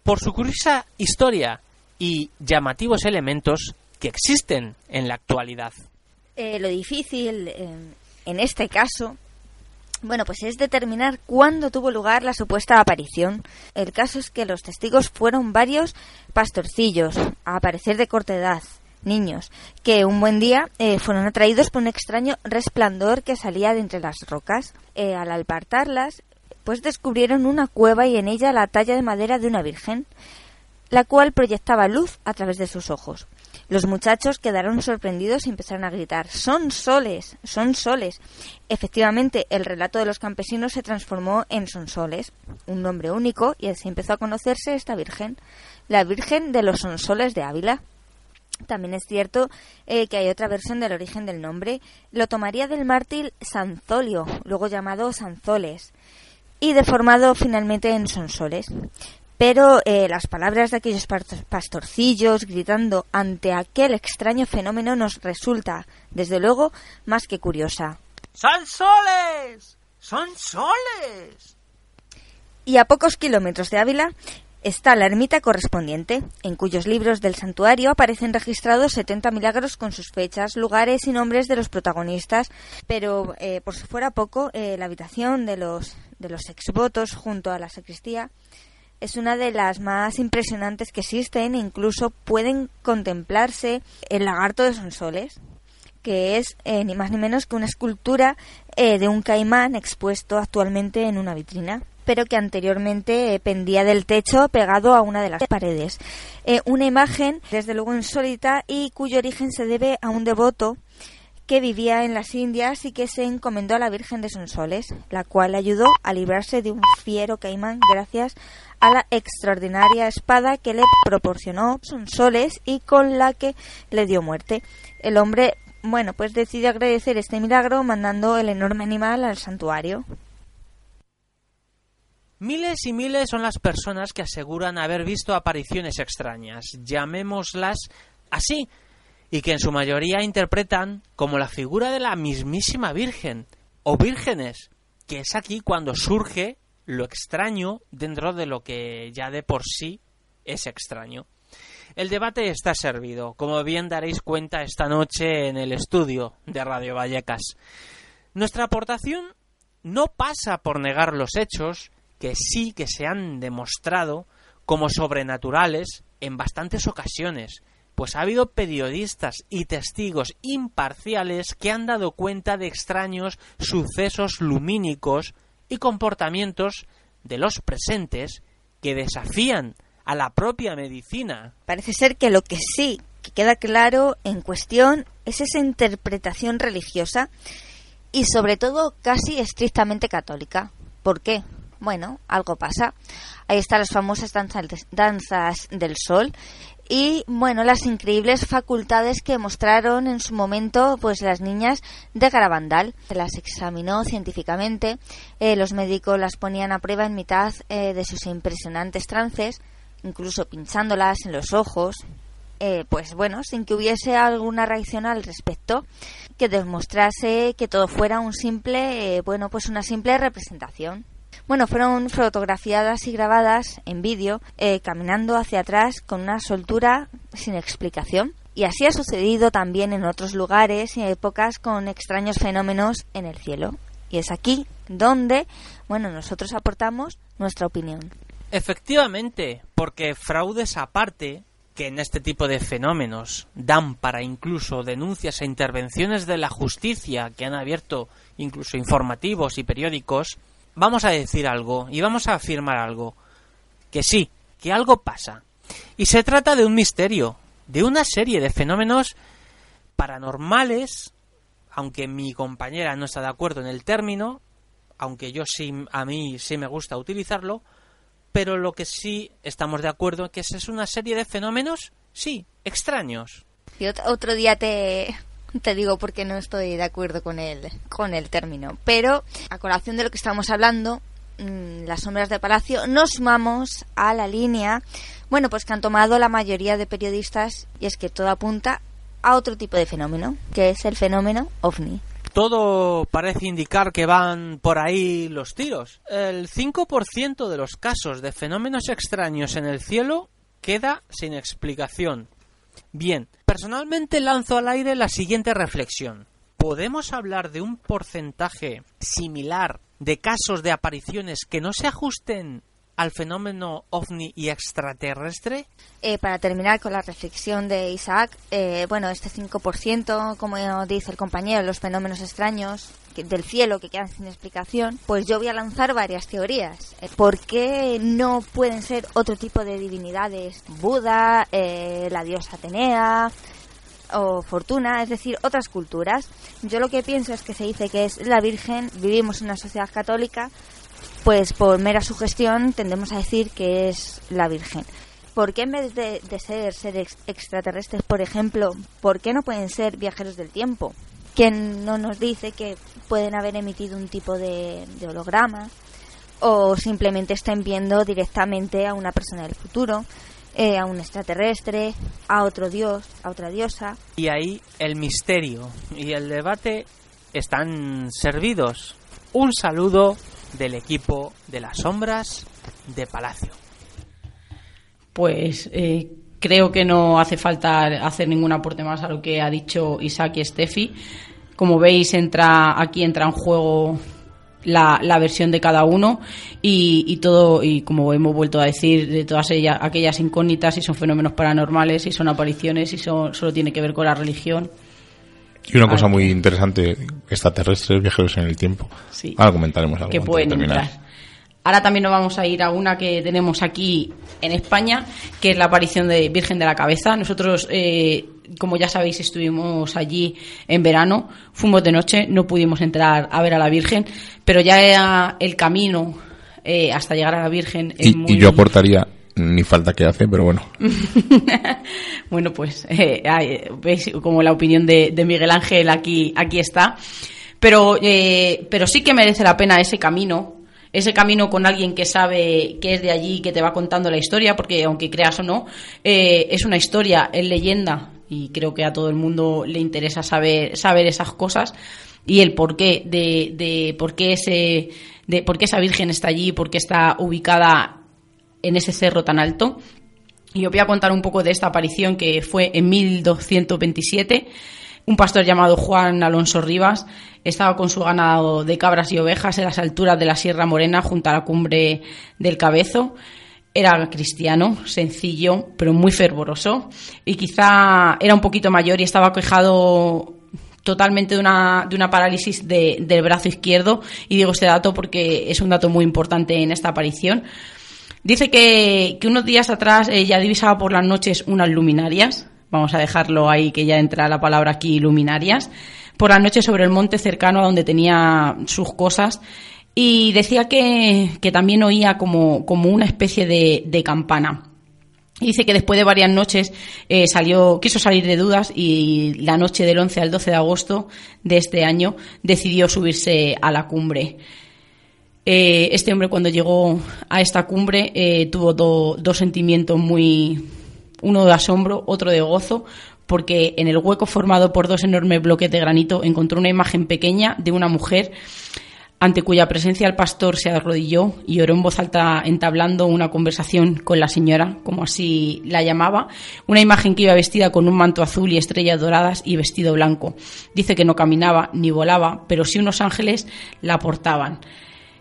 por su curiosa historia y llamativos elementos que existen en la actualidad. Eh, lo difícil eh, en este caso, bueno, pues es determinar cuándo tuvo lugar la supuesta aparición. El caso es que los testigos fueron varios pastorcillos, a aparecer de corta edad, niños, que un buen día eh, fueron atraídos por un extraño resplandor que salía de entre las rocas. al apartarlas, pues descubrieron una cueva y en ella la talla de madera de una virgen, la cual proyectaba luz a través de sus ojos. Los muchachos quedaron sorprendidos y empezaron a gritar ¡Son soles! ¡Son soles! Efectivamente, el relato de los campesinos se transformó en Sonsoles, un nombre único, y así empezó a conocerse esta Virgen, la Virgen de los Sonsoles de Ávila. También es cierto eh, que hay otra versión del origen del nombre. Lo tomaría del mártir Sanzolio, luego llamado Sanzoles y deformado finalmente en sonsoles. Pero eh, las palabras de aquellos pastorcillos gritando ante aquel extraño fenómeno nos resulta, desde luego, más que curiosa. ¡Son soles! ¡Son soles! Y a pocos kilómetros de Ávila está la ermita correspondiente, en cuyos libros del santuario aparecen registrados 70 milagros con sus fechas, lugares y nombres de los protagonistas, pero eh, por si fuera poco, eh, la habitación de los de los exvotos junto a la sacristía es una de las más impresionantes que existen. Incluso pueden contemplarse el lagarto de Sonsoles, que es eh, ni más ni menos que una escultura eh, de un caimán expuesto actualmente en una vitrina pero que anteriormente eh, pendía del techo pegado a una de las paredes. una imagen, desde luego insólita, y cuyo origen se debe a un devoto que vivía en las Indias y que se encomendó a la Virgen de Sonsoles, la cual ayudó a librarse de un fiero caimán gracias a la extraordinaria espada que le proporcionó Sonsoles y con la que le dio muerte. El hombre, bueno, pues decide agradecer este milagro mandando el enorme animal al santuario. Miles y miles son las personas que aseguran haber visto apariciones extrañas, llamémoslas así, y que en su mayoría interpretan como la figura de la mismísima Virgen o vírgenes, que es aquí cuando surge lo extraño dentro de lo que ya de por sí es extraño. El debate está servido, como bien daréis cuenta esta noche en el estudio de Radio Vallecas. Nuestra aportación no pasa por negar los hechos que sí que se han demostrado como sobrenaturales en bastantes ocasiones, pues ha habido periodistas y testigos imparciales que han dado cuenta de extraños sucesos lumínicos y comportamientos de los presentes que desafían a la propia medicina. Parece ser que lo que sí que queda claro en cuestión es esa interpretación religiosa y sobre todo casi estrictamente católica. ¿Por qué? Bueno, algo pasa. Ahí están las famosas danzas del sol y bueno, las increíbles facultades que mostraron en su momento pues las niñas de Garabandal. Se las examinó científicamente, eh, los médicos las ponían a prueba en mitad eh, de sus impresionantes trances, incluso pinchándolas en los ojos, eh, pues bueno, sin que hubiese alguna reacción al respecto que demostrase que todo fuera un simple, eh, bueno, pues una simple representación. Bueno, fueron fotografiadas y grabadas en vídeo eh, caminando hacia atrás con una soltura sin explicación. Y así ha sucedido también en otros lugares y épocas con extraños fenómenos en el cielo. Y es aquí donde, bueno, nosotros aportamos nuestra opinión. Efectivamente, porque fraudes aparte, que en este tipo de fenómenos dan para incluso denuncias e intervenciones de la justicia que han abierto incluso informativos y periódicos, vamos a decir algo y vamos a afirmar algo. Que sí, que algo pasa. Y se trata de un misterio, de una serie de fenómenos paranormales, aunque mi compañera no está de acuerdo en el término, aunque yo sí, a mí sí me gusta utilizarlo, pero lo que sí estamos de acuerdo es que es una serie de fenómenos, sí, extraños. Y otro día te, <laughs> te digo porque no estoy de acuerdo con el, con el término. Pero, a colación de lo que estamos hablando, mm, las sombras de Palacio, nos sumamos a la línea, bueno, pues que han tomado la mayoría de periodistas, y es que todo apunta a otro tipo de fenómeno, que es el fenómeno ovni todo parece indicar que van por ahí los tiros. El 5% de los casos de fenómenos extraños en el cielo queda sin explicación. Bien, personalmente lanzo al aire la siguiente reflexión. ¿Podemos hablar de un porcentaje similar de casos de apariciones que no se ajusten al fenómeno ovni y extraterrestre? Eh, para terminar con la reflexión de Isaac, eh, bueno, este 5%, como dice el compañero, los fenómenos extraños del cielo que quedan sin explicación, pues yo voy a lanzar varias teorías. Eh, ¿Por qué no pueden ser otro tipo de divinidades? Buda, la diosa Atenea, o Fortuna, es decir, otras culturas. Yo lo que pienso es que se dice que es la Virgen, vivimos en una sociedad católica, pues por mera sugestión tendemos a decir que es la Virgen. ¿Por qué en vez de, ser seres extraterrestres, por ejemplo, por qué no pueden ser viajeros del tiempo? ¿Quién no nos dice que pueden haber emitido un tipo de, holograma o simplemente estén viendo directamente a una persona del futuro, eh, a un extraterrestre, a otro dios, a otra diosa? Y ahí el misterio y el debate están servidos. Un saludo del equipo de las sombras de Palacio. Pues eh, creo que no hace falta hacer ningún aporte más a lo que ha dicho Isaac y Steffi. Como veis, entra aquí entra en juego la, la versión de cada uno y, y, todo y como hemos vuelto a decir de todas ellas aquellas incógnitas si son fenómenos paranormales si son apariciones si son solo tiene que ver con la religión y una cosa muy interesante, extraterrestres, viajeros en el tiempo. Sí. Ahora comentaremos algo. Que pueden terminar. Ahora también nos vamos a ir a una que tenemos aquí en España, que es la aparición de Virgen de la Cabeza. Nosotros, eh, como ya sabéis, estuvimos allí en verano, fuimos de noche, no pudimos entrar a ver a la Virgen, pero ya el camino eh, hasta llegar a la Virgen es y, y yo aportaría ni falta que hace, pero bueno. <laughs> bueno, pues eh, veis como la opinión de, Miguel Ángel aquí, aquí está. Pero, eh, pero sí que merece la pena ese camino, ese camino con alguien que sabe que es de allí, que te va contando la historia, porque aunque creas o no, eh, es una historia, es leyenda, y creo que a todo el mundo le interesa saber, saber esas cosas y el porqué de, de por qué ese de por qué esa virgen está allí, por qué está ubicada en ese cerro tan alto. Y os voy a contar un poco de esta aparición que fue en 1227. Un pastor llamado Juan Alonso Rivas estaba con su ganado de cabras y ovejas en las alturas de la Sierra Morena junto a la cumbre del Cabezo. Era cristiano, sencillo, pero muy fervoroso. Y quizá era un poquito mayor y estaba quejado totalmente de una, de una parálisis de- del brazo izquierdo. Y digo este dato porque es un dato muy importante en esta aparición. Dice que, que unos días atrás eh, ya divisaba por las noches unas luminarias. Vamos a dejarlo ahí, que ya entra la palabra aquí, luminarias. Por las noches sobre el monte cercano a donde tenía sus cosas. Y decía que, que también oía como, como una especie de, de campana. Dice que después de varias noches eh, salió, quiso salir de dudas y la noche del 11 al 12 de agosto de este año decidió subirse a la cumbre. Eh, este hombre cuando llegó a esta cumbre eh, tuvo do- dos sentimientos muy, uno de asombro, otro de gozo, porque en el hueco formado por dos enormes bloques de granito encontró una imagen pequeña de una mujer ante cuya presencia el pastor se arrodilló y oró en voz alta entablando una conversación con la señora, como así la llamaba, una imagen que iba vestida con un manto azul y estrellas doradas y vestido blanco. Dice que no caminaba ni volaba, pero sí unos ángeles la portaban,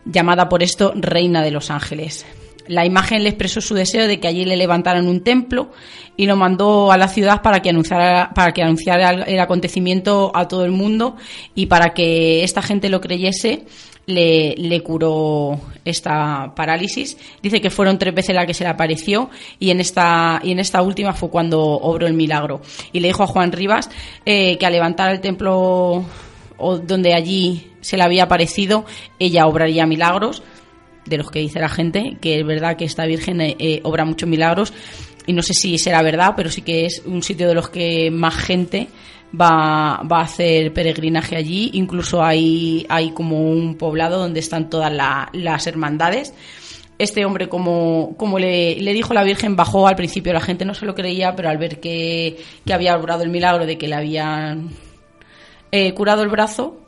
llamada por esto Reina de los Ángeles. La imagen le expresó su deseo de que allí le levantaran un templo y lo mandó a la ciudad para que anunciara, para que anunciara el- acontecimiento a todo el mundo y para que esta gente lo creyese le, le curó esta parálisis. Dice que fueron tres veces la que se le apareció y en esta, y en esta última fue cuando obró el milagro. Y le dijo a Juan Rivas eh, que al levantar el templo o donde allí se le había aparecido, ella obraría milagros de los que dice la gente, que es verdad que esta Virgen eh, eh, obra muchos milagros y no sé si será verdad, pero sí que es un sitio de los que más gente va, va a hacer peregrinaje allí. Incluso hay, hay como un poblado donde están todas la- las hermandades. Este hombre, como, como le, le dijo la Virgen, bajó al principio. La gente no se lo creía, pero al ver que, que había obrado el milagro de que le habían eh, curado el brazo,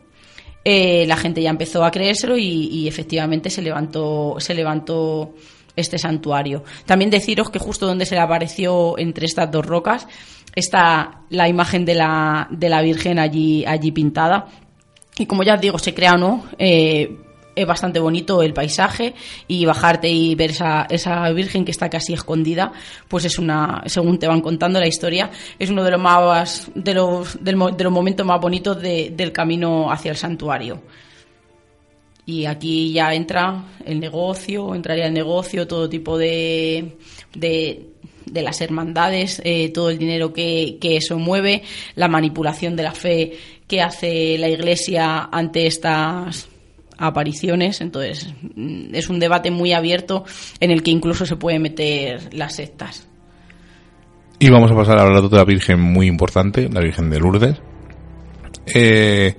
eh, la gente ya empezó a creérselo y, y efectivamente se levantó, se levantó este santuario. También deciros que justo donde se le apareció entre estas dos rocas está la imagen de la, de la Virgen allí, allí pintada. Y como ya os digo, se crea o no, eh, es bastante bonito el paisaje y bajarte y ver esa, esa virgen que está casi escondida, pues es una, según te van contando la historia, es uno de los más, de los, de los momentos más bonitos de- del camino hacia el santuario. Y aquí ya entra el negocio, entraría el negocio, todo tipo de, de, de las hermandades, eh, todo el dinero que, que eso mueve, la manipulación de la fe que hace la Iglesia ante estas apariciones. Entonces, mm, es un debate muy abierto en el que incluso se puede meter las sectas. Y vamos a pasar a hablar de otra virgen muy importante, la Virgen de Lourdes. Eh,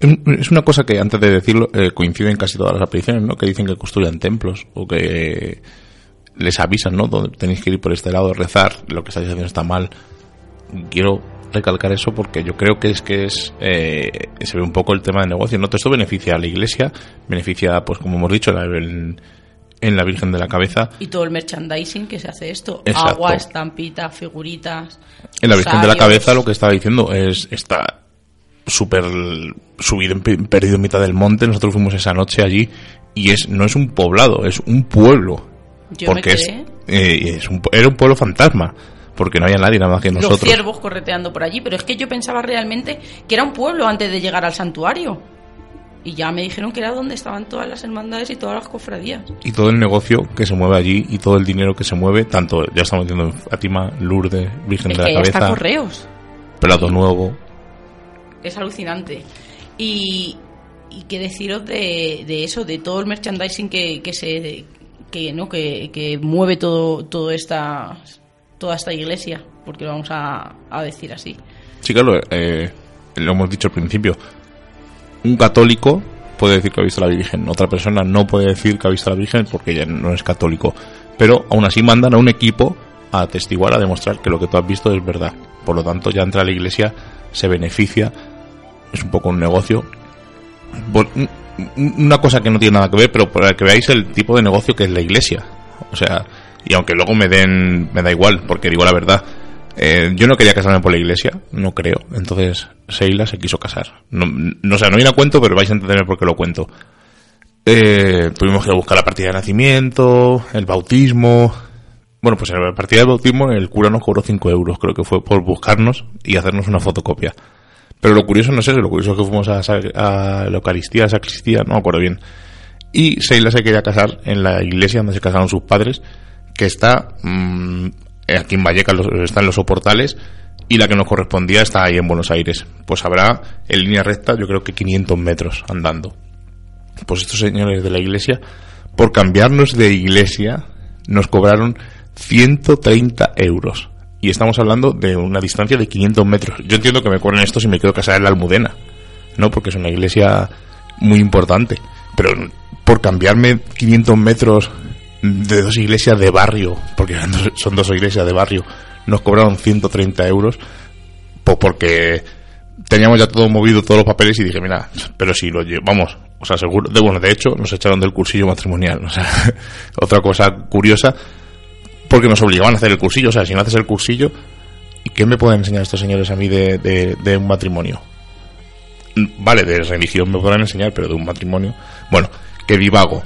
es una cosa que antes de decirlo eh, coincide en casi todas las apariciones, ¿no? Que dicen que construyan templos o que les avisan, ¿no? Donde tenéis que ir por este lado, rezar, lo que estáis haciendo está mal. Quiero recalcar eso porque yo creo que es que es eh, se ve un poco el tema de negocio. No, todo esto beneficia a la iglesia, beneficia, pues como hemos dicho, la- en, en la Virgen de la Cabeza, Y todo el merchandising que se hace esto. Exacto. Agua, estampitas, figuritas. En la Virgen de la. Cabeza lo que estaba diciendo es está súper subido, perdido en mitad del monte. Nosotros fuimos esa noche allí y es no es un poblado, es un pueblo. Yo me porque es, eh, es un, era un pueblo fantasma. Porque no había nadie nada más que Los nosotros. ciervos correteando por allí, pero es que yo pensaba realmente que era un pueblo antes de llegar al santuario. Y ya me dijeron que era donde estaban todas las hermandades y todas las cofradías. Y todo el negocio que se mueve allí y todo el dinero que se mueve, tanto ya estamos diciendo en Fátima, Lourdes, Virgen Es de que la Cabeza, correos. Plato Nuevo. Es alucinante. Y, y qué deciros de, de eso, de todo el merchandising que, que se que no que, que mueve todo todo esta toda esta iglesia, porque vamos a, a decir así. Sí, claro, eh, lo hemos dicho al principio. Un católico puede decir que ha visto a la Virgen, otra persona no puede decir que ha visto a la Virgen porque ella no es católico. Pero aún así mandan a un equipo a atestiguar, a demostrar que lo que tú has visto es verdad. Por lo tanto, ya entra a la iglesia, se beneficia, es un poco un negocio. Una cosa que no tiene nada que ver, pero para que veáis el tipo de negocio que es la iglesia. O sea, y aunque luego me den, me da igual, porque digo la verdad. Eh, yo no quería casarme por la iglesia, no creo. Entonces, Seila se quiso casar. No, no, o no viene a cuento, pero vais a entender por qué lo cuento. eh, tuvimos que buscar la partida de nacimiento, el bautismo. Bueno, pues en la partida de bautismo el cura nos cobró 5 euros, creo que fue por buscarnos y hacernos una fotocopia. Pero lo curioso no es eso, lo curioso es que fuimos a, a la Eucaristía, a Sacristía, no me acuerdo bien. Y Seila se quería casar en la iglesia donde se casaron sus padres, que está mm, aquí en Vallecas, está en los soportales, y la que nos correspondía está ahí en Buenos Aires. Pues habrá en línea recta, yo creo que 500 metros andando. Pues estos señores de la iglesia, por cambiarnos de iglesia, nos cobraron 130 euros. Y estamos hablando de una distancia de 500 metros. Yo entiendo que me cobren esto si me quedo casar en la Almudena, ¿no? Porque es una iglesia muy importante. Pero por cambiarme 500 metros de dos iglesias de barrio, porque son dos iglesias de barrio, nos cobraron 130 euros, pues porque teníamos ya todo movido, todos los papeles y dije, mira, pero si lo llevamos, o sea, seguro, de, bueno, de hecho nos echaron del cursillo matrimonial, o sea, <laughs> otra cosa curiosa, porque nos obligaban a hacer el cursillo, o sea, si no haces el cursillo, ¿y qué me pueden enseñar estos señores a mí de, de un matrimonio? Vale, de religión me podrán enseñar, pero de un matrimonio, bueno, que divago.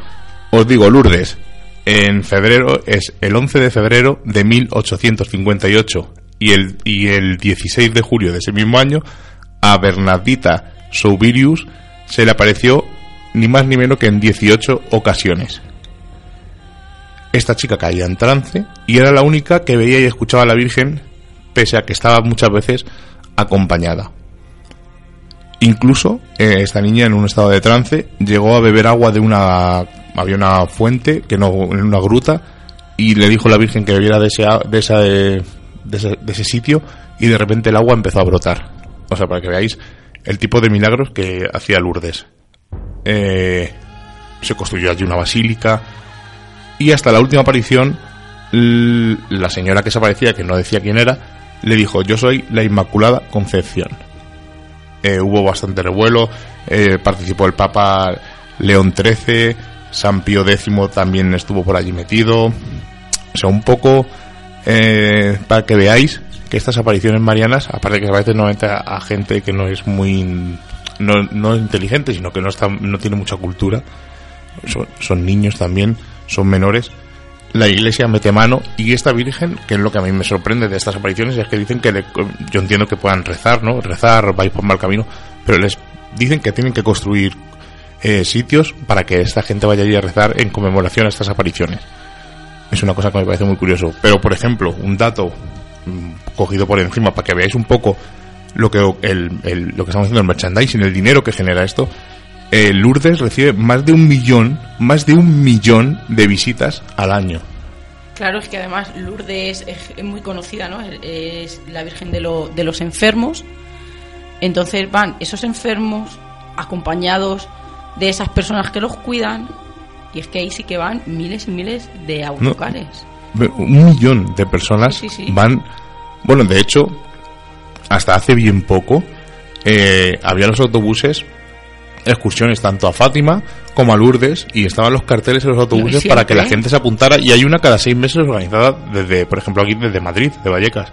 Os digo, Lourdes, en febrero es el 11 de febrero de 1858 y el, y el 16 de julio de ese mismo año a Bernardita Soubirius se le apareció ni más ni menos que en 18 ocasiones. Esta chica caía en trance y era la única que veía y escuchaba a la Virgen pese a que estaba muchas veces acompañada. Incluso eh, esta niña en un estado de trance llegó a beber agua de una había una fuente que no en una gruta y le dijo la Virgen que bebiera de ese de, esa, de, ese, sitio y de repente el agua empezó a brotar. O sea, para que veáis el tipo de milagros que hacía Lourdes. Eh, se construyó allí una basílica y hasta la última aparición la señora que se aparecía, que no decía quién era, le dijo yo soy la Inmaculada Concepción. Eh, hubo bastante revuelo, eh, participó el Papa León XIII, San Pío X también estuvo por allí metido. O sea, un poco eh, para que veáis que estas apariciones marianas, aparte que a veces no a, gente que no es muy no, no inteligente, sino que no está, no tiene mucha cultura, son, son niños también, son menores, la iglesia mete mano y esta virgen, que es lo que a mí me sorprende de estas apariciones, es que dicen que yo entiendo que puedan rezar, ¿no? Rezar, vais por mal camino, pero les dicen que tienen que construir eh, sitios para que esta gente vaya allí a rezar en conmemoración a estas apariciones. Es una cosa que me parece muy curioso. Pero, por ejemplo, un dato mm, cogido por encima para que veáis un poco lo que, el, lo que estamos haciendo el merchandising, el dinero que genera esto, eh, Lourdes recibe más de un millón, más de un millón de visitas al año. Claro, es que además Lourdes es, muy conocida, ¿no? Es la Virgen de, de los enfermos. Entonces van esos enfermos acompañados de esas personas que los cuidan. Y es que ahí sí que van miles y miles de autocares. un millón de personas van. Bueno, de hecho, hasta hace bien poco eh, había los autobuses excursiones tanto a Fátima como a Lourdes y estaban los carteles en los autobuses para que la gente se apuntara y hay una cada seis meses organizada desde, por ejemplo, aquí desde Madrid, de Vallecas.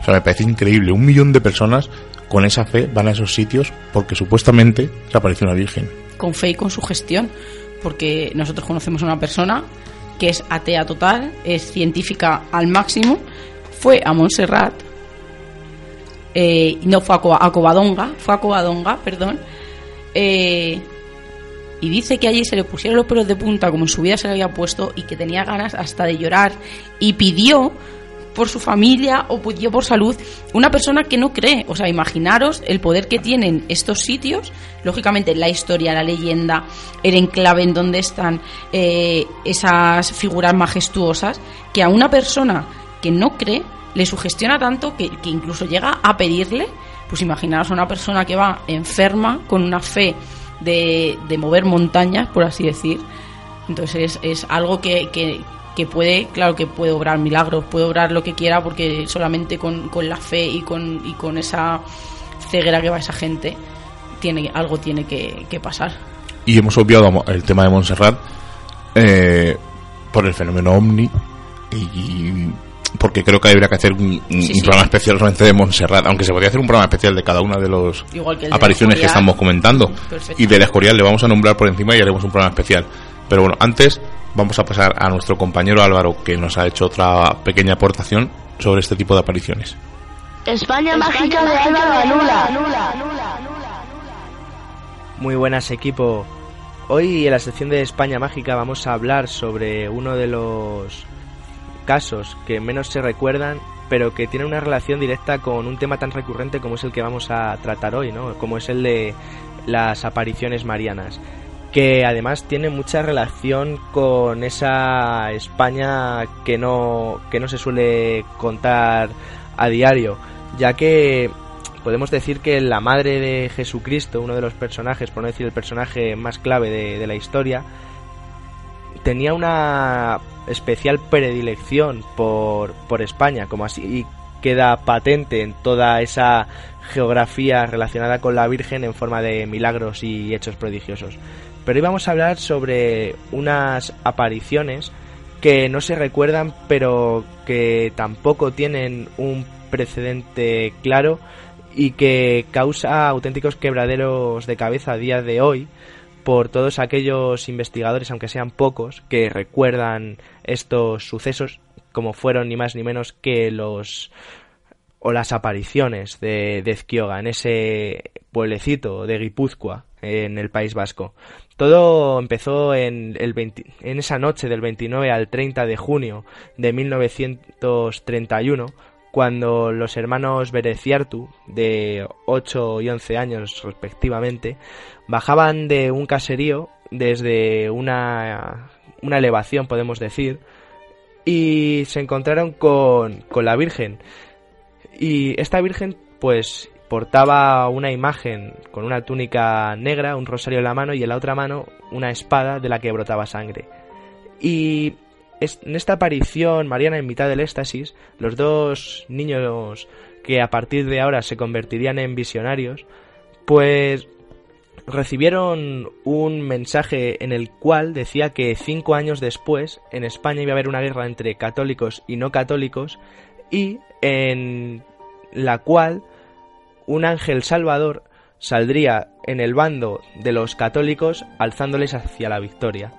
O sea, me parece increíble. Un millón de personas con esa fe van a esos sitios porque supuestamente se apareció una virgen. Con fe y con su gestión, porque nosotros conocemos a una persona que es atea total, es científica al máximo, fue a Montserrat, eh, no fue a, Covadonga, fue a Covadonga, perdón, eh, y dice que allí se le pusieron los pelos de punta como en su vida se le había puesto y que tenía ganas hasta de llorar y pidió por su familia o pidió por salud una persona que no cree. O sea, imaginaros el poder que tienen estos sitios, lógicamente la historia, la leyenda, el enclave en donde están eh, esas figuras majestuosas, que a una persona que no cree le sugestiona tanto que, incluso llega a pedirle pues imaginaos a una persona que va enferma con una fe de, de mover montañas, por así decir. Entonces es, es algo que, puede, claro que puede obrar milagros, puede obrar lo que quiera porque solamente con, con la fe y con, y con esa ceguera que va esa gente, tiene, algo tiene que, pasar. Y hemos obviado el tema de Montserrat eh, por el fenómeno Omni y porque creo que habría que hacer un, un Sí, sí. programa especial realmente de Montserrat, aunque se podría hacer un programa especial de cada una de las que de apariciones que estamos comentando. Perfecto. Y del Escorial le vamos a nombrar por encima y haremos un programa especial. Pero bueno, antes vamos a pasar a nuestro compañero Álvaro, que nos ha hecho otra pequeña aportación sobre este tipo de apariciones. España mágica de Álvaro Anula. Muy buenas equipo. Hoy en la sección de España Mágica vamos a hablar sobre uno de los casos que menos se recuerdan, pero que tiene una relación directa con un tema tan recurrente como es el que vamos a tratar hoy, ¿no? Como es el de las apariciones marianas, que además tiene mucha relación con esa España que no que no se suele contar a diario, ya que podemos decir que la madre de Jesucristo, uno de los personajes, por no decir el personaje más clave de, de la historia, tenía una especial predilección por, por España, como así queda patente en toda esa geografía relacionada con la Virgen en forma de milagros y hechos prodigiosos. Pero hoy vamos a hablar sobre unas apariciones que no se recuerdan pero que tampoco tienen un precedente claro y que causa auténticos quebraderos de cabeza a día de hoy por todos aquellos investigadores, aunque sean pocos, que recuerdan estos sucesos como fueron ni más ni menos que los o las apariciones de, de en ese pueblecito de Guipúzcoa en el País Vasco. Todo empezó en, el 20 en esa noche del 29 al 30 de junio de 1931 cuando los hermanos Bereciartu, de 8 y 11 años respectivamente, bajaban de un caserío desde una, una elevación, podemos decir, y se encontraron con, con la Virgen. Y esta Virgen, pues, portaba una imagen con una túnica negra, un rosario en la mano y en la otra mano una espada de la que brotaba sangre. Y en esta aparición mariana en mitad del éxtasis, los dos niños que a partir de ahora se convertirían en visionarios, pues recibieron un mensaje en el cual decía que cinco años después en España iba a haber una guerra entre católicos y no católicos y en la cual un ángel salvador saldría en el bando de los católicos alzándoles hacia la victoria.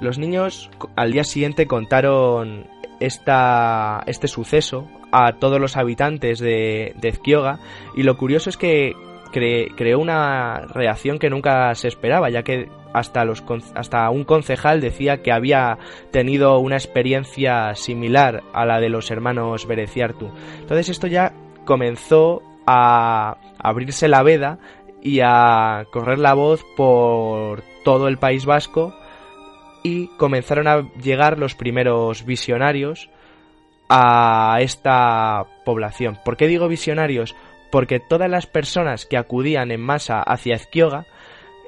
Los niños al día siguiente contaron esta, este suceso a todos los habitantes de, de Ezquioga y lo curioso es que cre, creó una reacción que nunca se esperaba, ya que hasta, los, hasta un concejal decía que había tenido una experiencia similar a la de los hermanos Bereciartu. Entonces esto ya comenzó a abrirse la veda y a correr la voz por todo el País Vasco y comenzaron a llegar los primeros visionarios a esta población. ¿Por qué digo visionarios? Porque todas las personas que acudían en masa hacia Ezquioga,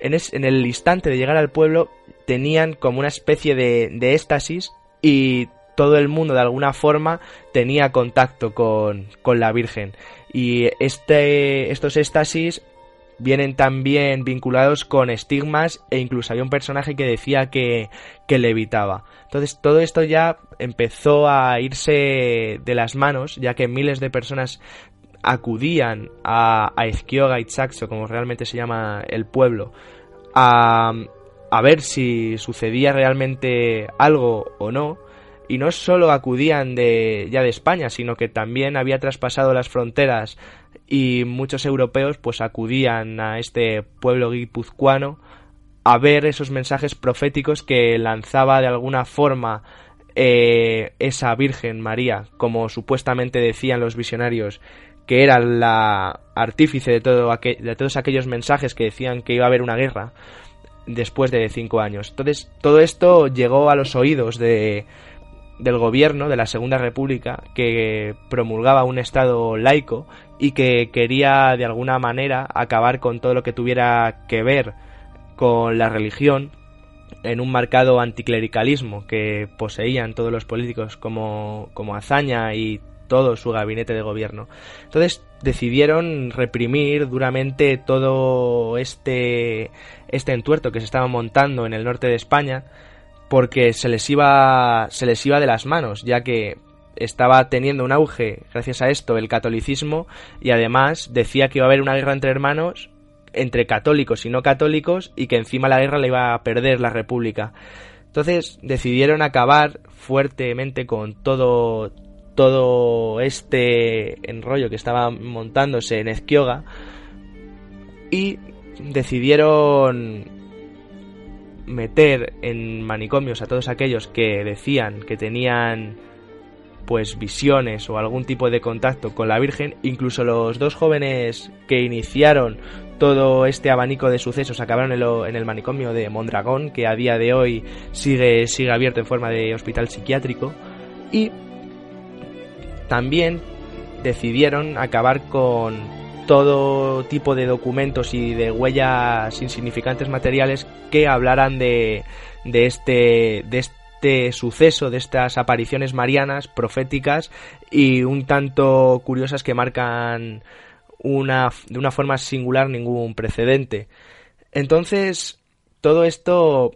en, en el instante de llegar al pueblo, tenían como una especie de, de éxtasis y todo el mundo de alguna forma tenía contacto con, con la Virgen. Y este, estos éxtasis vienen también vinculados con estigmas e incluso había un personaje que decía que, que levitaba. Entonces todo esto ya empezó a irse de las manos, ya que miles de personas acudían a, a Ezquioga y Chaxo, como realmente se llama el pueblo, a, a ver si sucedía realmente algo o no. Y no solo acudían de, ya de España, sino que también había traspasado las fronteras y muchos europeos pues acudían a este pueblo guipuzcoano a ver esos mensajes proféticos que lanzaba de alguna forma eh, esa Virgen María, como supuestamente decían los visionarios, que era la artífice de, todo aquel, de todos aquellos mensajes que decían que iba a haber una guerra después de cinco años. Entonces, todo esto llegó a los oídos de, del gobierno de la Segunda República que promulgaba un Estado laico y que quería de alguna manera acabar con todo lo que tuviera que ver con la religión en un marcado anticlericalismo que poseían todos los políticos como, como hazaña y todo su gabinete de gobierno. Entonces decidieron reprimir duramente todo este, este entuerto que se estaba montando en el norte de España porque se les iba se les iba de las manos, ya que estaba teniendo un auge gracias a esto el catolicismo y además decía que iba a haber una guerra entre hermanos entre católicos y no católicos y que encima la guerra la iba a perder la república. Entonces decidieron acabar fuertemente con todo todo este enrollo que estaba montándose en Ezquioga y decidieron meter en manicomios a todos aquellos que decían que tenían pues visiones o algún tipo de contacto con la Virgen, incluso los dos jóvenes que iniciaron todo este abanico de sucesos acabaron en, el manicomio de Mondragón, que a día de hoy sigue, sigue abierto en forma de hospital psiquiátrico, y también decidieron acabar con todo tipo de documentos y de huellas insignificantes materiales que hablaran de, de este, de este suceso, de estas apariciones marianas, proféticas y un tanto curiosas que marcan una, de una forma singular ningún precedente. Entonces, todo esto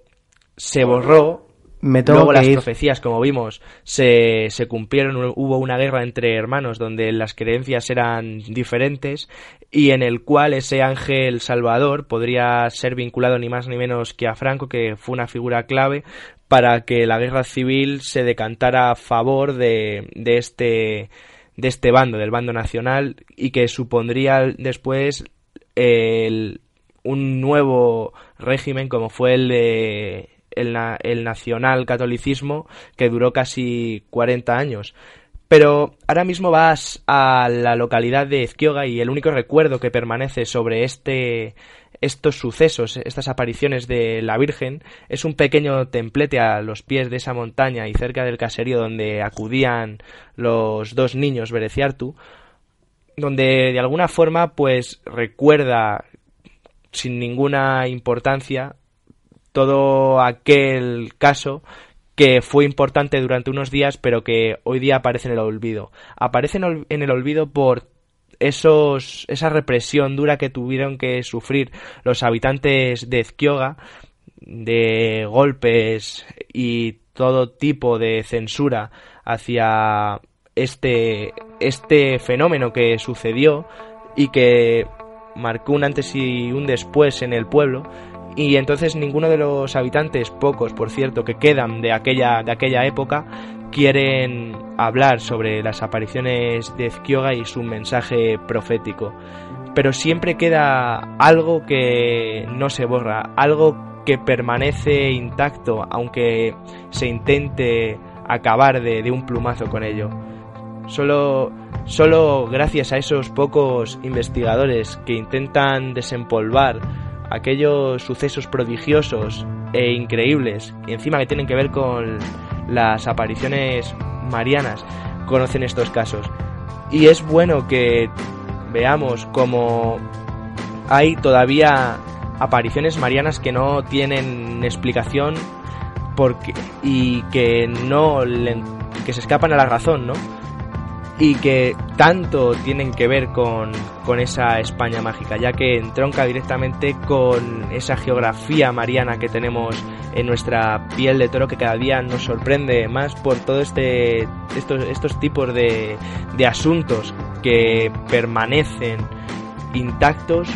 se borró me Luego las profecías, como vimos, se, se cumplieron, hubo una guerra entre hermanos donde las creencias eran diferentes y en el cual ese ángel salvador podría ser vinculado ni más ni menos que a Franco, que fue una figura clave para que la guerra civil se decantara a favor de, de este de este bando, del bando nacional, y que supondría después el, un nuevo régimen como fue el de el, nacional catolicismo que duró casi 40 años. Pero ahora mismo vas a la localidad de Ezquioga y el único recuerdo que permanece sobre este estos sucesos, estas apariciones de la Virgen, es un pequeño templete a los pies de esa montaña y cerca del caserío donde acudían los dos niños Bereciartu, donde de alguna forma pues recuerda sin ninguna importancia todo aquel caso que fue importante durante unos días, pero que hoy día aparece en el olvido. Aparece en el olvido por esos, esa represión dura que tuvieron que sufrir los habitantes de Ezquioga, de golpes y todo tipo de censura hacia este, este fenómeno que sucedió y que marcó un antes y un después en el pueblo y entonces ninguno de los habitantes, pocos por cierto, que quedan de aquella, de aquella época, quieren hablar sobre las apariciones de Ezquioga y su mensaje profético. Pero siempre queda algo que no se borra, algo que permanece intacto, aunque se intente acabar de, de un plumazo con ello. Solo, solo gracias a esos pocos investigadores que intentan desempolvar aquellos sucesos prodigiosos e increíbles, encima que tienen que ver con las apariciones marianas, conocen estos casos. Y es bueno que veamos como hay todavía apariciones marianas que no tienen explicación porque y que no que se escapan a la razón, ¿no? Y que tanto tienen que ver con, esa España mágica, ya que entronca directamente con esa geografía mariana que tenemos en nuestra piel de toro que cada día nos sorprende más por todo este estos, estos tipos de, de asuntos que permanecen intactos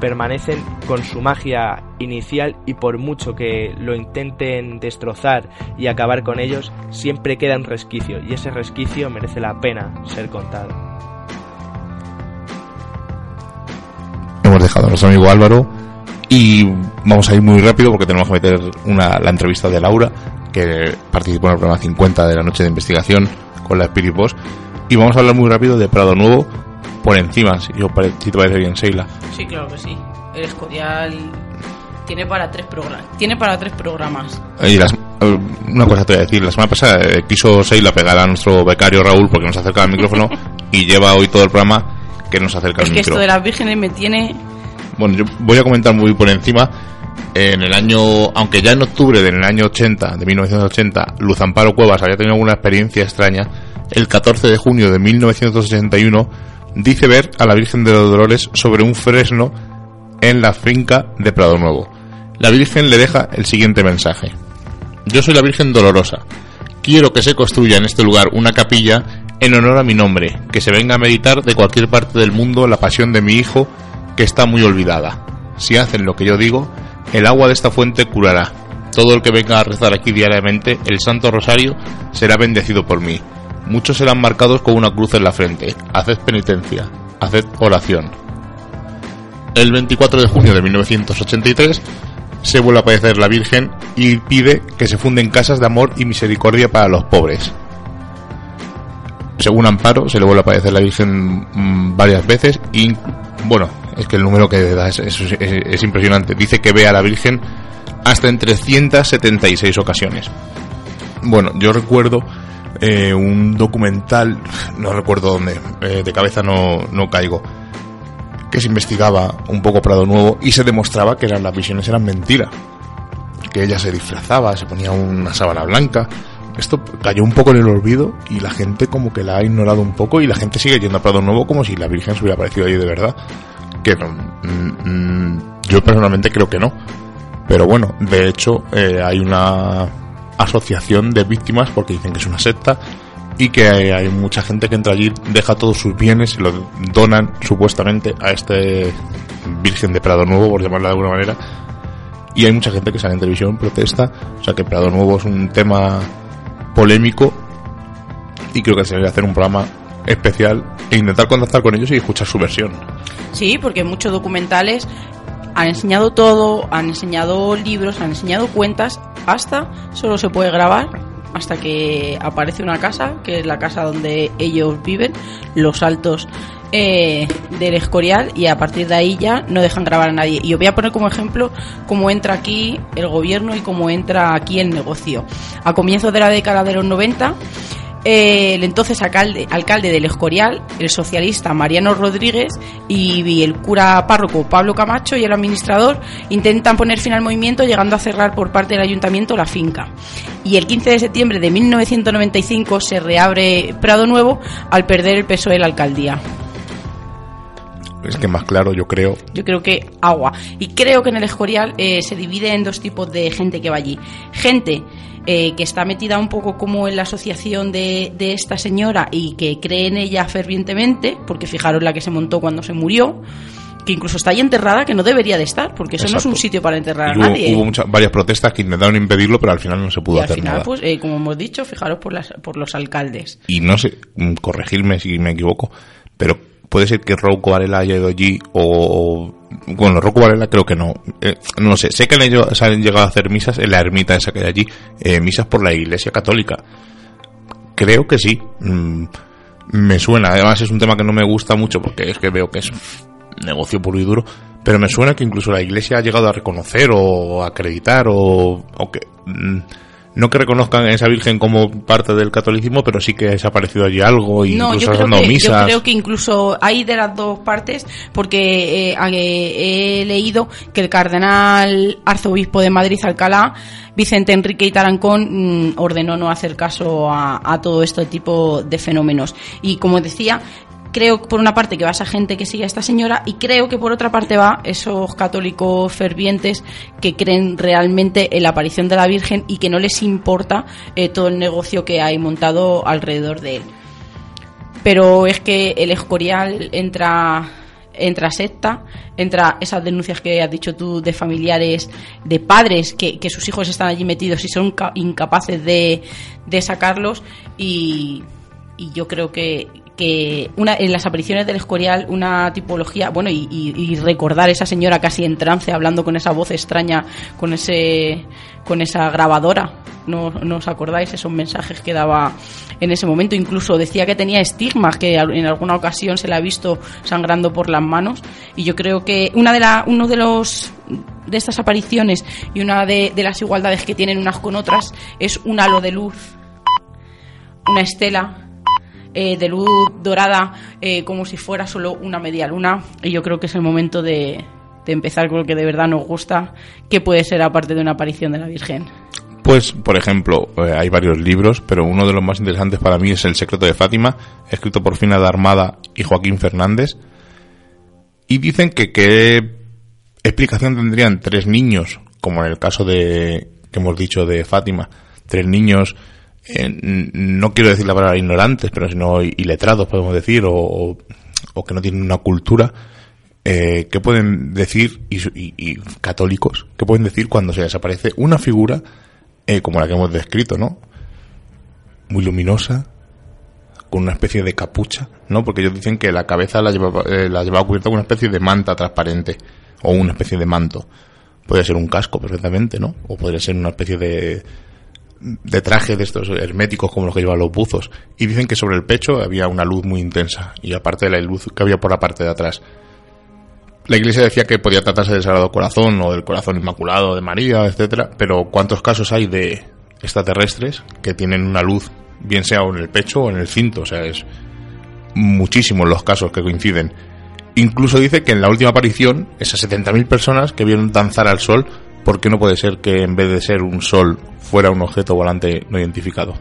permanecen con su magia inicial y por mucho que lo intenten destrozar y acabar con ellos, siempre queda un resquicio y ese resquicio merece la pena ser contado. Hemos dejado a nuestro amigo Álvaro y vamos a ir muy rápido porque tenemos que meter una, la entrevista de Laura que participó en el programa 50 de la noche de investigación con la Spirit Boss y vamos a hablar muy rápido de Prado Nuevo por encima, si, si te parece bien, Seila. Sí, claro que sí. El Escorial tiene para tres programas. Tiene para tres programas. Y las, una cosa te voy a decir, la semana pasada eh, quiso Seila pegar a nuestro becario Raúl porque nos acerca al micrófono <laughs> y lleva hoy todo el programa que nos acerca al micrófono. Es que esto de las vírgenes me tiene... Bueno, yo voy a comentar muy por encima. En el año, aunque ya en octubre del año 80, de 1980, Luz Amparo Cuevas había tenido alguna experiencia extraña, el 14 de junio de 1961 dice ver a la Virgen de los Dolores sobre un fresno en la finca de Prado Nuevo. La Virgen le deja el siguiente mensaje. Yo soy la Virgen Dolorosa, quiero que se construya en este lugar una capilla en honor a mi nombre, que se venga a meditar de cualquier parte del mundo la pasión de mi hijo, que está muy olvidada. Si hacen lo que yo digo, el agua de esta fuente curará. Todo el que venga a rezar aquí diariamente el Santo Rosario será bendecido por mí. Muchos serán marcados con una cruz en la frente. Haced penitencia, haced oración. El 24 de junio de 1983 se vuelve a aparecer la Virgen y pide que se funden casas de amor y misericordia para los pobres. Según Amparo, se le vuelve a aparecer la Virgen mm, varias veces y, bueno, es que el número que da es, es- es- es impresionante. Dice que ve a la Virgen hasta en 376 ocasiones. Bueno, yo recuerdo eh, un documental, no recuerdo dónde, eh, de cabeza no, no caigo, que se investigaba un poco Prado Nuevo y se demostraba que las visiones eran mentira. Que ella se disfrazaba, se ponía una sábana blanca. Esto cayó un poco en el olvido y la gente como que la ha ignorado un poco y la gente sigue yendo a Prado Nuevo como si la Virgen se hubiera aparecido allí de verdad. Que no, mm, mm, yo personalmente creo que no. Pero bueno, de hecho eh, hay una asociación de víctimas porque dicen que es una secta y que hay, mucha gente que entra allí, deja todos sus bienes y los donan supuestamente a este Virgen de Prado Nuevo, por llamarla de alguna manera. Y hay mucha gente que sale en televisión, protesta, o sea que Prado Nuevo es un tema polémico y creo que se debe hacer un programa especial e intentar contactar con ellos y escuchar su versión. Sí, porque muchos documentales han enseñado todo, han enseñado libros, han enseñado cuentas, hasta solo se puede grabar hasta que aparece una casa, que es la casa donde ellos viven, los altos eh, del Escorial, y a partir de ahí ya no dejan grabar a nadie. Y os voy a poner como ejemplo cómo entra aquí el gobierno y cómo entra aquí el negocio. A comienzos de la década de los 90, eh, el entonces alcalde, alcalde del Escorial, el socialista Mariano Rodríguez y el cura párroco Pablo Camacho y el administrador intentan poner fin al movimiento llegando a cerrar por parte del ayuntamiento la finca. Y el 15 de septiembre de 1995 se reabre Prado Nuevo al perder el PSOE la alcaldía. Es que más claro, yo creo, Yo creo que agua. Y creo que en el Escorial eh, se divide en dos tipos de gente que va allí. Gente eh, que está metida un poco como en la asociación de, de esta señora y que cree en ella fervientemente, porque fijaros la que se montó cuando se murió, que incluso está ahí enterrada, que no debería de estar, porque eso no es un sitio para enterrar y a hubo, nadie. hubo muchas, varias protestas que intentaron impedirlo, pero al final no se pudo y al hacer final, nada. pues, eh, como hemos dicho, fijaros por, las, por los alcaldes. y no sé, mm, corregirme si me equivoco, pero puede ser que Rocco Varela haya ido allí o... Bueno, Rocco Varela creo que no. Eh, no sé. Sé que han, hecho- se han llegado a hacer misas en la ermita esa que hay allí, eh, misas por la iglesia católica. Creo que sí. Mm, me suena. Además es un tema que no me gusta mucho porque es que veo que es negocio puro y duro. Pero me suena que incluso la iglesia ha llegado a reconocer o acreditar o, o que... mm, no que reconozcan a esa virgen como parte del catolicismo, pero sí que se ha aparecido allí algo y No, incluso yo creo, que, yo misas. creo que incluso hay de las dos partes, porque eh, eh, he leído que el cardenal arzobispo de Madrid, Alcalá, Vicente Enrique y Tarancón, mm, ordenó no hacer caso a, a todo este tipo de fenómenos. Y como decía, creo por una parte que va esa gente que sigue a esta señora y creo que por otra parte va esos católicos fervientes que creen realmente en la aparición de la Virgen y que no les importa eh, todo el negocio que hay montado alrededor de él. Pero es que el Escorial entra entra secta, entra esas denuncias que has dicho tú de familiares, de padres que, sus hijos están allí metidos y son ca- incapaces de, de sacarlos y yo creo que, que una, en las apariciones del Escorial una tipología, bueno, y, recordar esa señora casi en trance hablando con esa voz extraña, con ese con esa grabadora, ¿no, os acordáis esos mensajes que daba en ese momento? Incluso decía que tenía estigmas, que en alguna ocasión se la ha visto sangrando por las manos y yo creo que una de la, uno de los de estas apariciones y una de las igualdades que tienen unas con otras es un halo de luz, una estela eh, de luz dorada eh, como si fuera solo una media luna. Y yo creo que es el momento de, de empezar con lo que de verdad nos gusta que puede ser aparte de una aparición de la Virgen. Pues, por ejemplo, eh, hay varios libros, pero uno de los más interesantes para mí es El secreto de Fátima, escrito por Fina de Armada y Joaquín Fernández. Y dicen que qué explicación tendrían tres niños, como en el caso de que hemos dicho de Fátima, tres niños eh, no quiero decir la palabra ignorantes, pero sino iletrados, podemos decir, o, o que no tienen una cultura, eh, ¿qué pueden decir, y, católicos, qué pueden decir cuando se desaparece una figura eh, como la que hemos descrito, ¿no? Muy luminosa, con una especie de capucha, ¿no? Porque ellos dicen que la cabeza la llevaba, eh, la llevaba cubierta con una especie de manta transparente, o una especie de manto. Podría ser un casco perfectamente, ¿no? O podría ser una especie de, de traje de estos herméticos como los que llevan los buzos. Y dicen que sobre el pecho había una luz muy intensa, y aparte de la luz que había por la parte de atrás. La iglesia decía que podía tratarse del Sagrado Corazón o del Corazón Inmaculado de María, etcétera, pero ¿cuántos casos hay de extraterrestres que tienen una luz, bien sea en el pecho o en el cinto? O sea, es muchísimos los casos que coinciden. Incluso dice que en la última aparición, esas 70.000 personas que vieron danzar al sol, ¿por qué no puede ser que en vez de ser un sol fuera un objeto volante no identificado?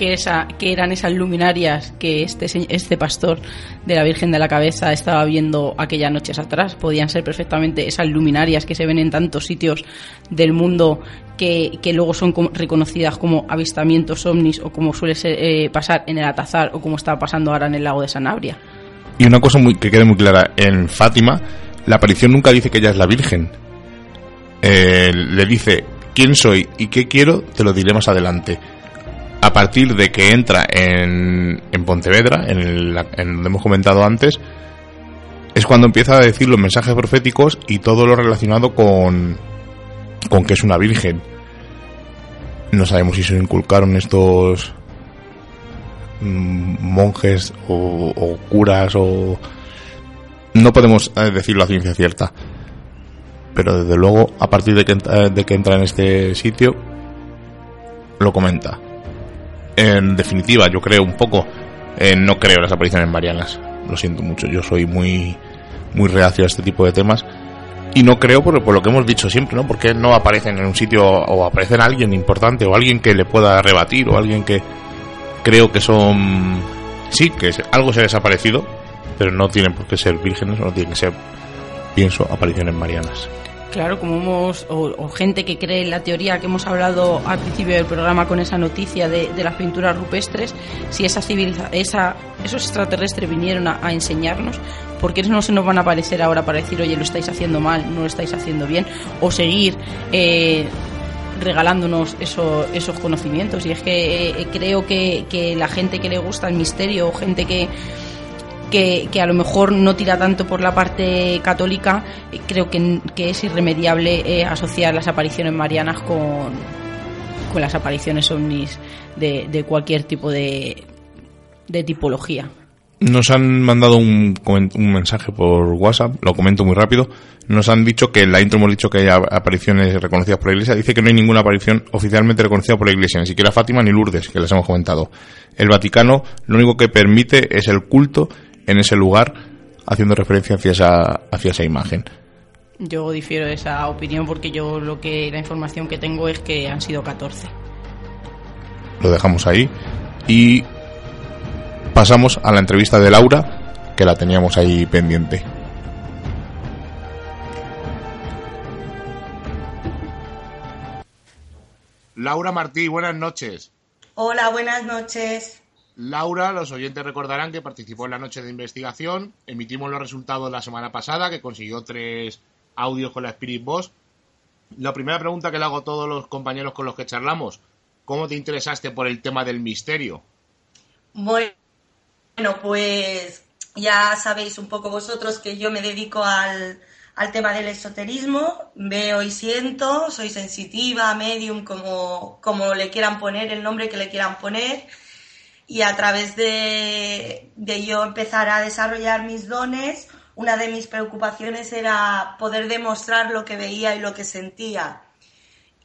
que, esa, que eran esas luminarias que este, este pastor de la Virgen de la Cabeza estaba viendo aquellas noches atrás. Podían ser perfectamente esas luminarias que se ven en tantos sitios del mundo que, luego son reconocidas como avistamientos ovnis o como suele eh, pasar en el Atazar o como está pasando ahora en el lago de Sanabria. Y una cosa muy, que quede muy clara, en Fátima la aparición nunca dice que ella es la Virgen. Eh, le dice quién soy y qué quiero, te lo diré más adelante a partir de que entra en, en Pontevedra, en, el, hemos comentado antes, es cuando empieza a decir los mensajes proféticos y todo lo relacionado con, con que es una virgen. No sabemos si se inculcaron estos mm, monjes o, o curas o... No podemos eh, decirlo a ciencia cierta. Pero desde luego, a partir de que, de que entra en este sitio, lo comenta en definitiva, yo creo un poco, eh, no creo las apariciones marianas. Lo siento mucho, yo soy muy, muy reacio a este tipo de temas. Y no creo por, por, lo que hemos dicho siempre, ¿no? Porque no aparecen en un sitio o aparecen alguien importante o alguien que le pueda rebatir o alguien que creo que son... Sí, que algo se ha desaparecido, pero no tienen por qué ser vírgenes o no tienen que ser, pienso, apariciones marianas. Claro, como hemos, o, gente que cree en la teoría que hemos hablado al principio del programa con esa noticia de, las pinturas rupestres, si esa civiliza, esa, esos extraterrestres vinieron a, enseñarnos, ¿por qué no se nos van a aparecer ahora para decir, oye, lo estáis haciendo mal, no lo estáis haciendo bien? O seguir eh, regalándonos esos conocimientos. Y es que eh, creo que, que la gente que le gusta el misterio, o gente que que, a lo mejor no tira tanto por la parte católica, creo que, es irremediable eh, asociar las apariciones marianas con, con las apariciones ovnis de, de cualquier tipo de, de tipología. Nos han mandado un, un, mensaje por WhatsApp, lo comento muy rápido. Nos han dicho que en la intro hemos dicho que hay apariciones reconocidas por la Iglesia. Dice que no hay ninguna aparición oficialmente reconocida por la Iglesia, ni siquiera Fátima ni Lourdes, que les hemos comentado. El Vaticano lo único que permite es el culto en ese lugar, haciendo referencia hacia esa, hacia esa imagen. Yo difiero de esa opinión porque yo lo que la información que tengo es que han sido 14. Lo dejamos ahí y pasamos a la entrevista de Laura, que la teníamos ahí pendiente. Laura Martí, buenas noches. Hola, buenas noches. Laura, los oyentes recordarán que participó en la noche de investigación. Emitimos los resultados la semana pasada, que consiguió tres audios con la Spirit Boss. La primera pregunta que le hago a todos los compañeros con los que charlamos, ¿cómo te interesaste por el tema del misterio? Bueno, pues ya sabéis un poco vosotros que yo me dedico al, al tema del esoterismo, veo y siento, soy sensitiva, medium, como, como le quieran poner, el nombre que le quieran poner y a través de, yo empezar a desarrollar mis dones, una de mis preocupaciones era poder demostrar lo que veía y lo que sentía.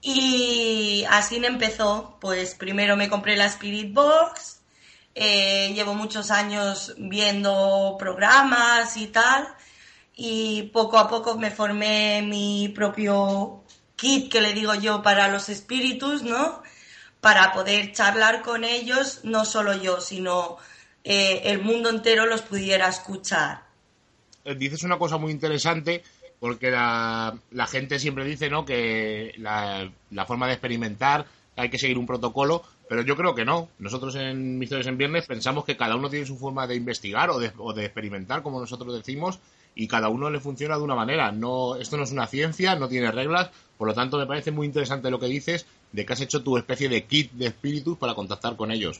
Y así empezó, pues primero me compré la Spirit Box, eh, llevo muchos años viendo programas y tal, y poco a poco me formé mi propio kit que le digo yo para los espíritus, ¿no? Para poder charlar con ellos, no solo yo, sino eh, el mundo entero los pudiera escuchar. Eh, dices una cosa muy interesante porque la, gente siempre dice ¿no? que la, forma de experimentar hay que seguir un protocolo, pero yo creo que no. Nosotros en Misterios en Viernes pensamos que cada uno tiene su forma de investigar o de, o de experimentar, como nosotros decimos, y cada uno le funciona de una manera. No, esto no es una ciencia, no tiene reglas, por lo tanto me parece muy interesante lo que dices de que has hecho tu especie de kit de espíritus para contactar con ellos.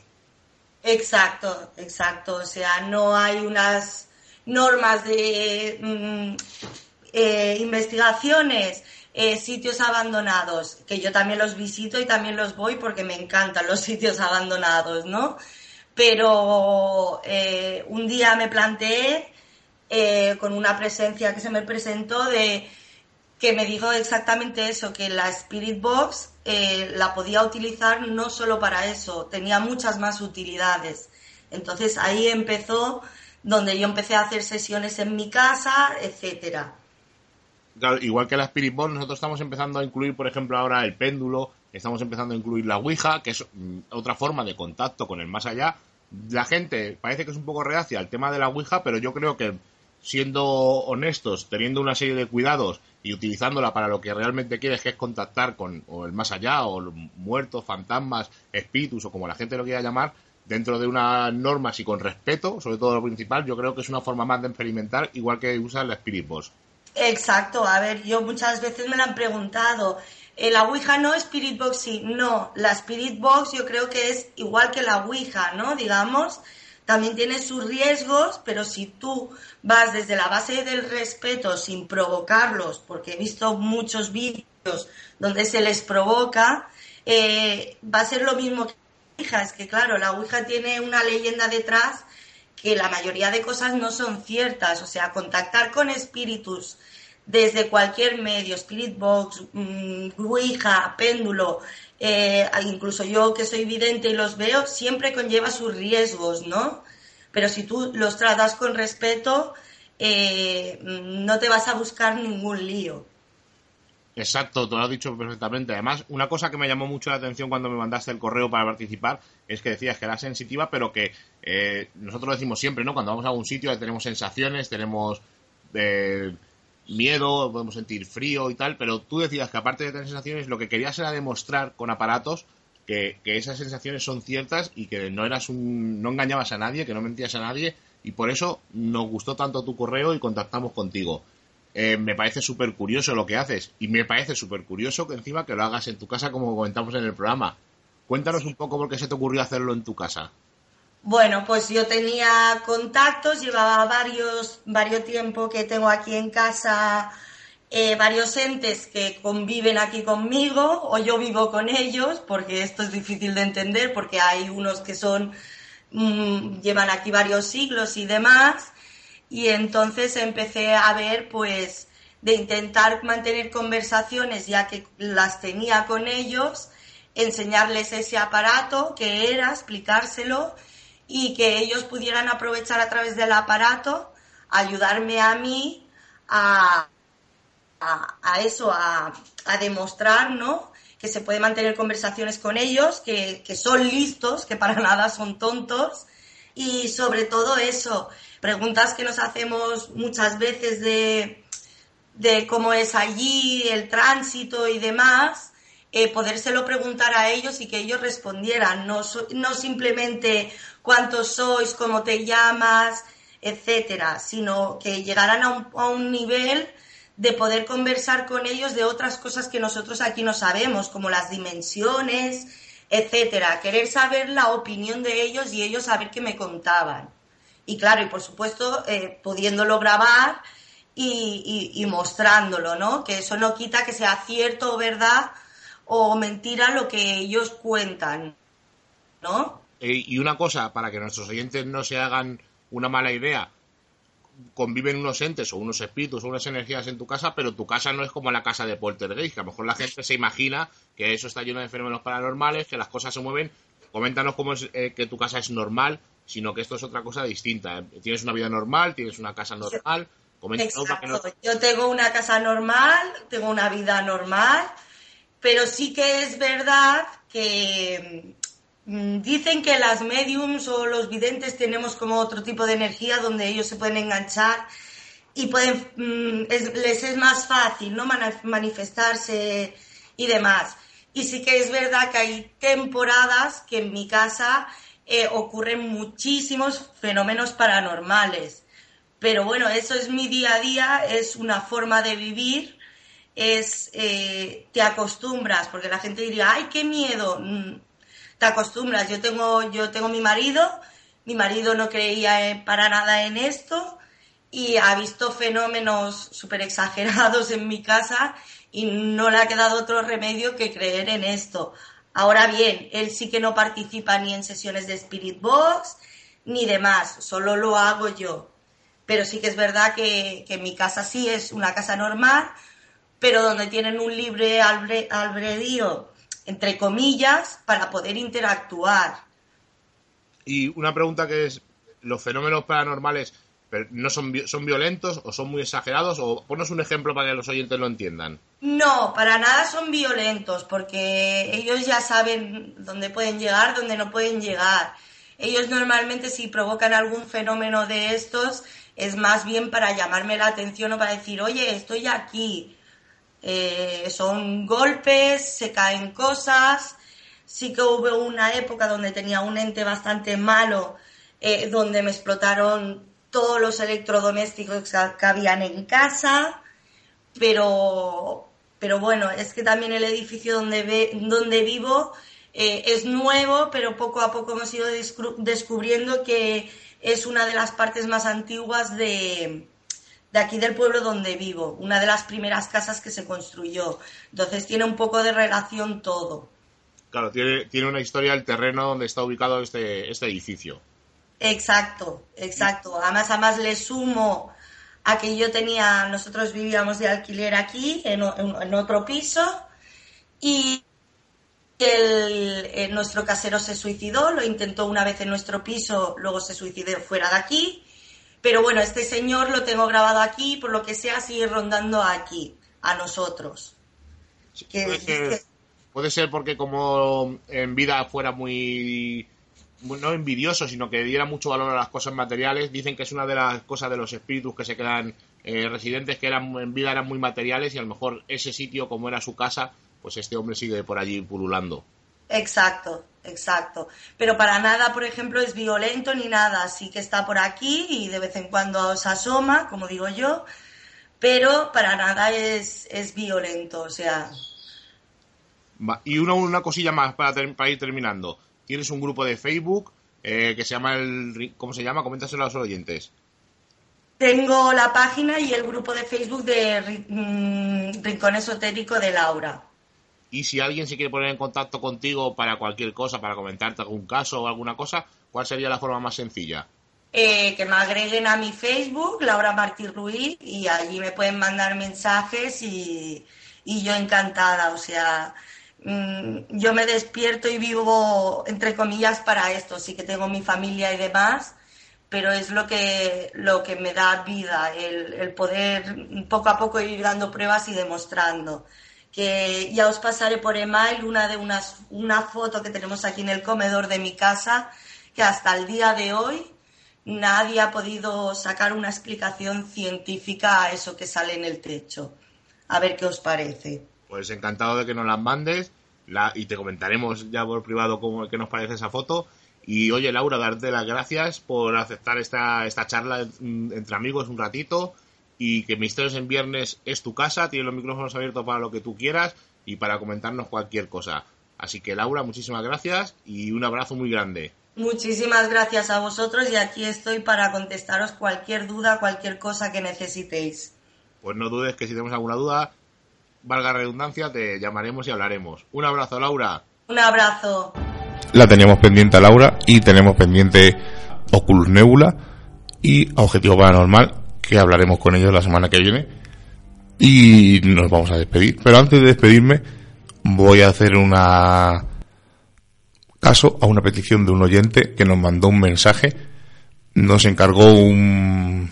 Exacto, exacto. O sea, no hay unas normas de mm, eh, investigaciones, eh, sitios abandonados, que yo también los visito y también los voy porque me encantan los <laughs> sitios abandonados, ¿no? Pero eh, un día me planteé con una presencia que se me presentó de que me dijo exactamente eso, que la Spirit Box la podía utilizar no solo para eso, tenía muchas más utilidades. Entonces ahí empezó donde yo empecé a hacer sesiones en mi casa, etcétera. igual que la Spirit Box, nosotros estamos empezando a incluir, por ejemplo, ahora el péndulo, estamos empezando a incluir la Ouija, que es mm, otra forma de contacto con el más allá. La gente parece que es un poco reacia al tema de la Ouija, pero yo creo que siendo honestos, teniendo una serie de cuidados y utilizándola para lo que realmente quieres, que es contactar con el más allá, o muertos, fantasmas, espíritus, o como la gente lo quiera llamar, dentro de unas normas y con respeto, sobre todo lo principal, yo creo que es una forma más de experimentar, igual que usa la Spirit Box. Exacto, a ver, yo muchas veces me lo han preguntado. Eh, la Ouija no, Spirit Box sí, no. La Spirit Box yo creo que es igual que la Ouija, ¿no? Digamos, también tiene sus riesgos, pero si tú vas desde la base del respeto sin provocarlos, porque he visto muchos vídeos donde se les provoca, eh, va a ser lo mismo que es que claro, la Ouija tiene una leyenda detrás que la mayoría de cosas no son ciertas, o sea, contactar con espíritus desde cualquier medio, Spirit Box, mm, Ouija, péndulo, eh, incluso yo que soy vidente y los veo, siempre conlleva sus riesgos, ¿no? Pero si tú los tratas con respeto, eh, no te vas a buscar ningún lío. Exacto, tú lo has dicho perfectamente. Además, una cosa que me llamó mucho la atención cuando me mandaste el correo para participar es que decías que era sensitiva, pero que eh, nosotros lo decimos siempre, ¿no? Cuando vamos a algún sitio tenemos sensaciones, tenemos eh, miedo, podemos sentir frío y tal, pero tú decías que aparte de tener sensaciones, lo que querías era demostrar con aparatos que, que esas sensaciones son ciertas y que no eras un, no engañabas a nadie, que no mentías a nadie, y por eso nos gustó tanto tu correo y contactamos contigo. Eh, me parece súper curioso lo que haces y me parece súper curioso que encima que lo hagas en tu casa como comentamos en el programa. Cuéntanos un poco por qué se te ocurrió hacerlo en tu casa. Bueno, pues yo tenía contactos, llevaba varios, varios tiempo que tengo aquí en casa eh, varios entes que conviven aquí conmigo o yo vivo con ellos, porque esto es difícil de entender, porque hay unos que son, mm, llevan aquí varios siglos y demás, y entonces empecé a ver pues de intentar mantener conversaciones ya que las tenía con ellos, enseñarles ese aparato que era, explicárselo y que ellos pudieran aprovechar a través del aparato, ayudarme a mí a, a, eso, a, a, demostrar, ¿no? Que se puede mantener conversaciones con ellos, que, que son listos, que para <laughs> nada son tontos y sobre todo eso, preguntas que nos hacemos muchas veces de, de cómo es allí, el tránsito y demás, eh, podérselo preguntar a ellos y que ellos respondieran, no, no simplemente cuántos sois, cómo te llamas, etcétera, sino que llegaran a un, a un nivel de poder conversar con ellos de otras cosas que nosotros aquí no sabemos, como las dimensiones, etcétera. Querer saber la opinión de ellos y ellos saber qué me contaban. Y claro, y por supuesto, eh, pudiéndolo grabar y, mostrándolo, ¿no? Que eso no quita que sea cierto o verdad o mentira lo que ellos cuentan, ¿no? Eh, y una cosa, para que nuestros oyentes no se hagan una mala idea, conviven unos entes o unos espíritus o unas energías en tu casa, pero tu casa no es como la casa de Poltergeist, que a lo mejor la gente se imagina que eso está lleno de fenómenos paranormales, que las cosas se mueven. Coméntanos cómo es eh, que tu casa es normal, sino que esto es otra cosa distinta. Tienes una vida normal, tienes una casa normal. Exacto. Yo tengo una casa normal, tengo una vida normal, pero sí que es verdad que dicen que las mediums o los videntes tenemos como otro tipo de energía donde ellos se pueden enganchar y pueden mm, les es más fácil no manifestarse y demás Y sí que es verdad que hay temporadas que en mi casa eh, ocurren muchísimos fenómenos paranormales. Pero bueno, eso es mi día a día, es una forma de vivir, es eh, te acostumbras, porque la gente diría, ay, qué miedo. Te acostumbras. Yo tengo, yo tengo mi marido, mi marido no creía eh, para nada en esto y ha visto fenómenos súper exagerados en mi casa y no le ha quedado otro remedio que creer en esto. Ahora bien, él sí que no participa ni en sesiones de Spirit Box ni demás, solo lo hago yo. Pero sí que es verdad que, que mi casa sí es una casa normal, pero donde tienen un libre albedrío, entre comillas, para poder interactuar. Y una pregunta que es, ¿los fenómenos paranormales no son, son violentos o son muy exagerados? O ponos un ejemplo para que los oyentes lo entiendan. No, para nada son violentos, porque ellos ya saben dónde pueden llegar, dónde no pueden llegar. Ellos normalmente si provocan algún fenómeno de estos es más bien para llamarme la atención o para decir, oye, estoy aquí. Eh, son golpes, se caen cosas. Sí que hubo una época donde tenía un ente bastante malo, eh, donde me explotaron todos los electrodomésticos que habían en casa, pero, pero bueno, es que también el edificio donde, donde vivo eh, es nuevo, pero poco a poco hemos ido descubriendo que es una de las partes más antiguas de, de aquí del pueblo donde vivo, una de las primeras casas que se construyó. Entonces tiene un poco de relación todo. Claro, tiene, tiene una historia el terreno donde está ubicado este, este edificio. Exacto, exacto. Además, además le sumo a que yo tenía, nosotros vivíamos de alquiler aquí, en, otro piso, y el, nuestro casero se suicidó, lo intentó una vez en nuestro piso, luego se suicidó fuera de aquí, pero bueno, este señor lo tengo grabado aquí, por lo que sea, sigue rondando aquí, a nosotros. puede ser porque como en vida fuera muy no envidioso, sino que diera mucho valor a las cosas materiales. Dicen que es una de las cosas de los espíritus que se quedan eh, residentes, que eran en vida eran muy materiales y a lo mejor ese sitio, como era su casa, pues este hombre sigue por allí pululando. Exacto, exacto. Pero para nada, por ejemplo, es violento ni nada. Sí que está por aquí y de vez en cuando se asoma, como digo yo, pero para nada es, es violento, o sea. Y una, una cosilla más para, para ir terminando tienes un grupo de Facebook eh, que se llama el... ¿Cómo se llama? Coméntaselo a los oyentes. Tengo la página y el grupo de Facebook de mm, Rincón Esotérico de Laura. Y si alguien se quiere poner en contacto contigo para cualquier cosa, para comentarte algún caso o alguna cosa, ¿cuál sería la forma más sencilla? Eh, que me agreguen a mi Facebook, Laura Martí Ruiz, y allí me pueden mandar mensajes y, y yo encantada. O sea, Mm, yo me despierto y vivo, entre comillas, para esto. Sí que tengo mi familia y demás, pero es lo que, lo que me da vida, el, poder poco a poco ir dando pruebas y demostrando. Que ya os pasaré por email una de unas, una foto que tenemos aquí en el comedor de mi casa, que hasta el día de hoy nadie ha podido sacar una explicación científica a eso que sale en el techo. A ver qué os parece. Pues encantado de que nos las mandes y te comentaremos ya por privado cómo qué nos parece esa foto. Y oye, Laura, darte las gracias por aceptar esta, esta charla entre amigos un ratito y que Misterios en Viernes es tu casa, tienes los micrófonos abiertos para lo que tú quieras y para comentarnos cualquier cosa. Así que Laura, muchísimas gracias y un abrazo muy grande. Muchísimas gracias a vosotros y aquí estoy para contestaros cualquier duda, cualquier cosa que necesitéis. Pues no dudes que si tenemos alguna duda, valga redundancia, te llamaremos y hablaremos. Un abrazo, Laura. Un abrazo. La teníamos pendiente a Laura y tenemos pendiente Oculus Nebula y Objetivo Paranormal, que hablaremos con ellos la semana que viene. Y nos vamos a despedir. Pero antes de despedirme, voy a hacer una caso a una petición de un oyente que nos mandó un mensaje. Nos encargó un,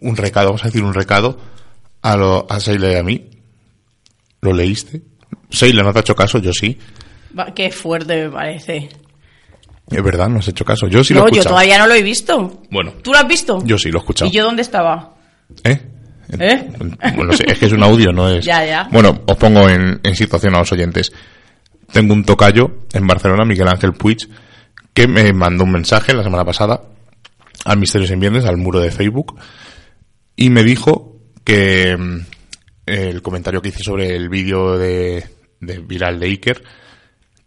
un recado, vamos a decir un recado a, lo, a Seila y a mí, ¿Lo leíste? Seila, ¿no te ha hecho caso? Yo sí. qué fuerte me parece. Es verdad, no has hecho caso. Yo sí lo he escuchado. yo todavía no lo he visto. Bueno. ¿Tú lo has visto? Yo sí lo he escuchado. ¿Y yo dónde estaba? ¿Eh? ¿Eh? Bueno, es que es un audio, no es. Ya, ya. Bueno, os pongo en, en situación a los oyentes. Tengo un tocayo en Barcelona, Miguel Ángel Puig, que me mandó un mensaje la semana pasada al Misterios en Viernes, al muro de Facebook, y me dijo que mm, el comentario que hice sobre el vídeo de, de viral de Iker,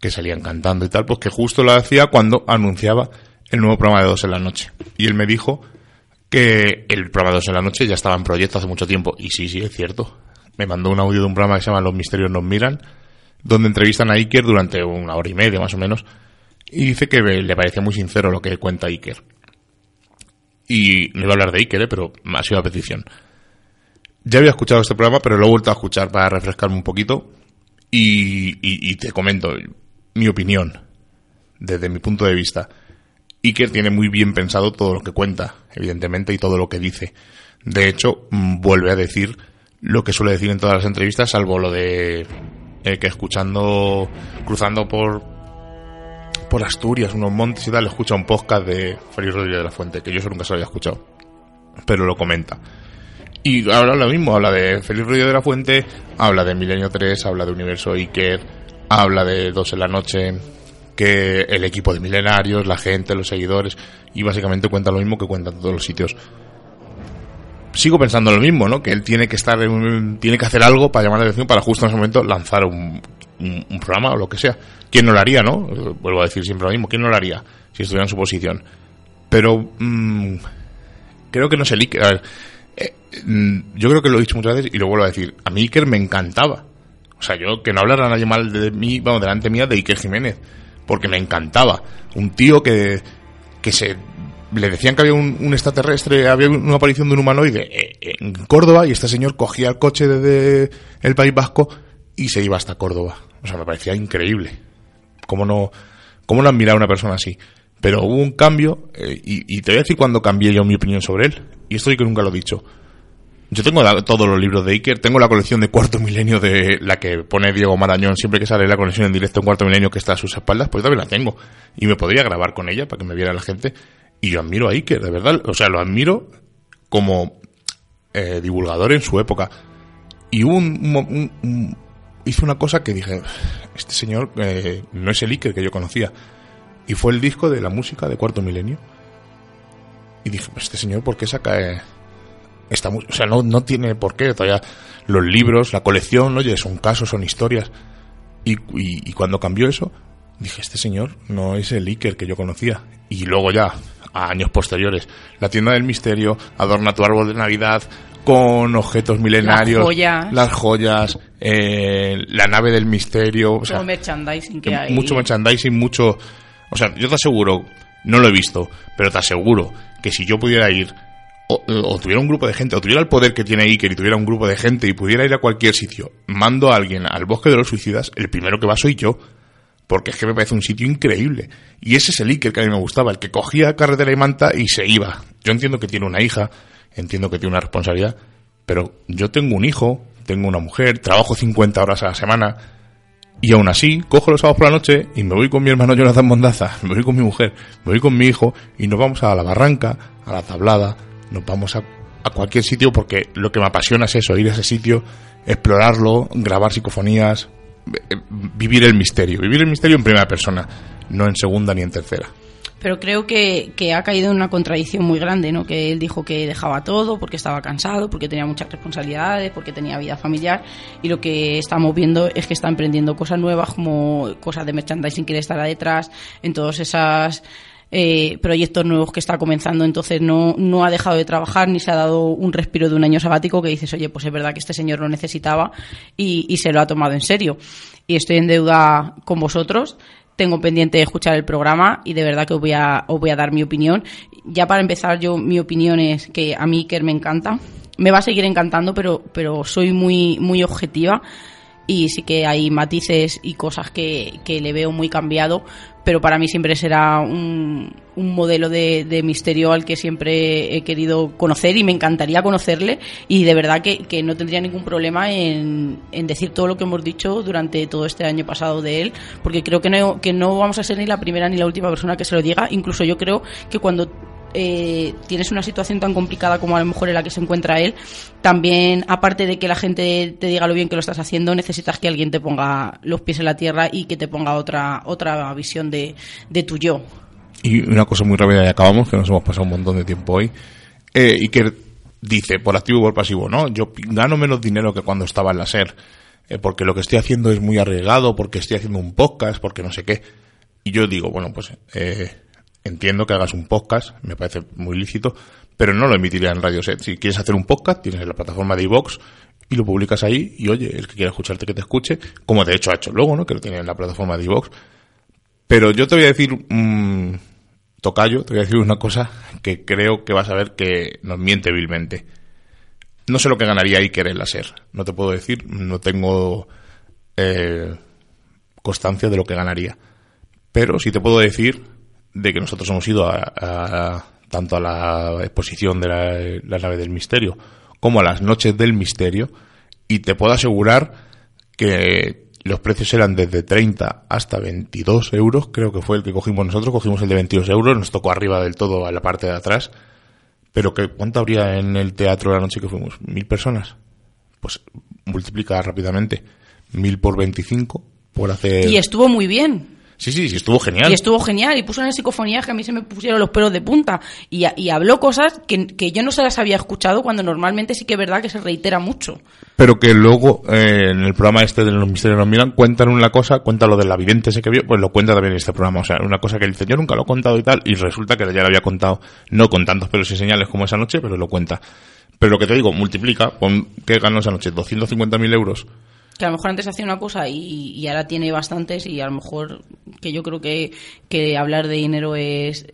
que salían cantando y tal, pues que justo lo hacía cuando anunciaba el nuevo programa de dos en la noche. Y él me dijo que el programa de dos en la noche ya estaba en proyecto hace mucho tiempo. Y sí, sí, es cierto. Me mandó un audio de un programa que se llama Los Misterios nos miran, donde entrevistan a Iker durante una hora y media más o menos. Y dice que le parece muy sincero lo que cuenta Iker. Y no iba a hablar de Iker, ¿eh? pero ha sido a petición. Ya había escuchado este programa, pero lo he vuelto a escuchar para refrescarme un poquito. Y, y, y te comento mi opinión, desde mi punto de vista. Iker tiene muy bien pensado todo lo que cuenta, evidentemente, y todo lo que dice. De hecho, mm, vuelve a decir lo que suele decir en todas las entrevistas, salvo lo de eh, que escuchando, cruzando por por Asturias, unos montes y tal, escucha un podcast de Félix Rodríguez de la Fuente, que yo nunca se lo había escuchado, pero lo comenta. Y habla lo mismo, habla de Félix Rodríguez de la Fuente, habla de Milenio 3, habla de Universo Iker, habla de Dos en la Noche, que el equipo de milenarios, la gente, los seguidores, y básicamente cuenta lo mismo que cuentan todos los sitios. Sigo pensando lo mismo, ¿no? Que él tiene que estar, en- tiene que hacer algo para llamar la atención para justo en ese momento lanzar un, programa o lo que sea. ¿Quién no lo haría, no? Vuelvo a decir siempre lo mismo. ¿Quién no lo haría si estuviera en su posición? Pero mm, creo que no Iker. A ver, eh, mm, yo creo que lo he dicho muchas veces y lo vuelvo a decir. A mí Iker me encantaba. O sea, yo que no hablara nadie mal de mí, vamos, delante mía de Iker Jiménez, porque me encantaba. Un tío que, que se le decían que había un, extraterrestre, había una aparición de un humanoide eh, en Córdoba y este señor cogía el coche desde el País Vasco y se iba hasta Córdoba. O sea, me parecía increíble. ¿Cómo no, cómo no admirar a una persona así? Pero hubo un cambio eh, y, y te voy a decir cuando cambié yo mi opinión sobre él. Y esto sí que nunca lo he dicho. Yo tengo todos los libros de Iker, tengo la colección de Cuarto Milenio de la que pone Diego Marañón siempre que sale la conexión en directo en Cuarto Milenio que está a sus espaldas, pues también la tengo. Y me podría grabar con ella para que me viera la gente. Y yo admiro a Iker, de verdad. O sea, lo admiro como eh, divulgador en su época. Y hubo un, un una cosa que dije, este señor eh, no es el Iker que yo conocía. Y fue el disco de la música de Cuarto Milenio. Y dije, este señor, ¿por qué saca eh, esta música? O sea, no, no tiene por qué. Todavía los libros, la colección, oye, son casos, son historias. Y, y- y cuando cambió eso, dije, este señor no es el Iker que yo conocía. Y luego ya, a años posteriores, la tienda del misterio, adorna tu árbol de Navidad con objetos milenarios, joyas. las joyas, eh, la nave del misterio, o sea, merchandising que hay. mucho merchandising, mucho... O sea, yo te aseguro, no lo he visto, pero te aseguro que si yo pudiera ir, o, tuviera un grupo de gente, o tuviera el poder que tiene Iker y tuviera un grupo de gente y pudiera ir a cualquier sitio, mando a alguien al bosque de los suicidas, el primero que va soy yo. Porque es que me parece un sitio increíble. Y ese es el Iker que a mí me gustaba, el que cogía carretera y manta y se iba. Yo entiendo que tiene una hija, entiendo que tiene una responsabilidad, pero yo tengo un hijo, tengo una mujer, trabajo 50 horas a la semana, y aún así, cojo los sábados por la noche y me voy con mi hermano Jonathan Mondaza, <laughs> me voy con mi mujer, me voy con mi hijo y nos vamos a la barranca, a la tablada, nos vamos a, a cualquier sitio porque lo que me apasiona es eso, ir a ese sitio, explorarlo, grabar psicofonías, eh, vivir el misterio, vivir el misterio en primera persona, no en segunda ni en tercera. Pero creo que, que ha caído en una contradicción muy grande, ¿no? Que él dijo que dejaba todo porque estaba cansado, porque tenía muchas responsabilidades, porque tenía vida familiar. Y lo que estamos viendo es que está emprendiendo cosas nuevas, como cosas de merchandising que le estará detrás, en todos esos proyectos nuevos que está comenzando. Entonces no, no ha dejado de trabajar ni se ha dado un respiro de un año sabático que dices, oye, pues es verdad que este señor lo necesitaba y, y se lo ha tomado en serio. Y estoy en deuda con vosotros tengo pendiente de escuchar el programa y de verdad que os voy a, os voy a dar mi opinión. Ya para empezar, yo mi opinión es que a mí Iker me encanta. Me va a seguir encantando, pero, pero soy muy, muy objetiva y sí que hay matices y cosas que, que le veo muy cambiado, pero para mí siempre será un, un modelo de, de misterio al que siempre he querido conocer y me encantaría conocerle y de verdad que, que no tendría ningún problema en, en decir todo lo que hemos dicho durante todo este año pasado de él, porque creo que no, que no vamos a ser ni la primera ni la última persona que se lo diga, incluso yo creo que cuando eh, tienes una situación tan complicada como a lo mejor en la que se encuentra él, también, aparte de que la gente te diga lo bien que lo estás haciendo, necesitas que alguien te ponga los pies en la tierra y que te ponga otra, otra visión de, de tu yo. Y una cosa muy rápida y acabamos, que nos hemos pasado un montón de tiempo hoy. Eh, Iker dice, por activo y por pasivo, ¿no? Yo gano menos dinero que cuando estaba en la SER, eh, porque lo que estoy haciendo es muy arriesgado, porque estoy haciendo un podcast, porque no sé qué. Y yo digo, bueno, pues eh, entiendo que hagas un podcast, me parece muy lícito, pero no lo emitiría en Radio Set. Si quieres hacer un podcast, tienes la plataforma de iVox y lo publicas ahí y oye, el que quiera escucharte que te escuche, como de hecho ha hecho luego, ¿no? Que lo tiene en la plataforma de iVox. Pero yo te voy a decir, mmm, tocayo, te voy a decir una cosa que creo que vas a ver que nos miente vilmente. No sé lo que ganaría Iker en la SER, no te puedo decir, no tengo eh, constancia de lo que ganaría. Pero sí te puedo decir de que nosotros hemos ido a, a- tanto a la exposición de la, la nave del misterio como a las noches del misterio y te puedo asegurar que los precios eran desde 30 hasta 22 euros, creo que fue el que cogimos nosotros, cogimos el de 22 euros, nos tocó arriba del todo a la parte de atrás, pero que ¿cuánto habría en el teatro la noche que fuimos? ¿Mil personas? Pues multiplica rápidamente, mil por 25 por hacer... Y estuvo muy bien. Sí, sí, sí, estuvo genial. Y estuvo genial. Y puso una psicofonía que a mí se me pusieron los pelos de punta. Y, y habló cosas que, que yo no se las había escuchado cuando normalmente sí que es verdad que se reitera mucho. Pero que luego eh, en el programa este de los misterios nos miran cuentan una cosa, cuenta lo del vidente ese que vio, pues lo cuenta también en este programa. O sea, una cosa que él dice, yo nunca lo he contado y tal, y resulta que ya lo había contado, no con tantos pelos y señales como esa noche, pero lo cuenta. Pero lo que te digo, multiplica, pon, ¿qué ganó esa noche? ¿250.000 euros? Que a lo mejor antes hacía una cosa y, y ahora tiene bastantes y a lo mejor que yo creo que, que hablar de dinero es...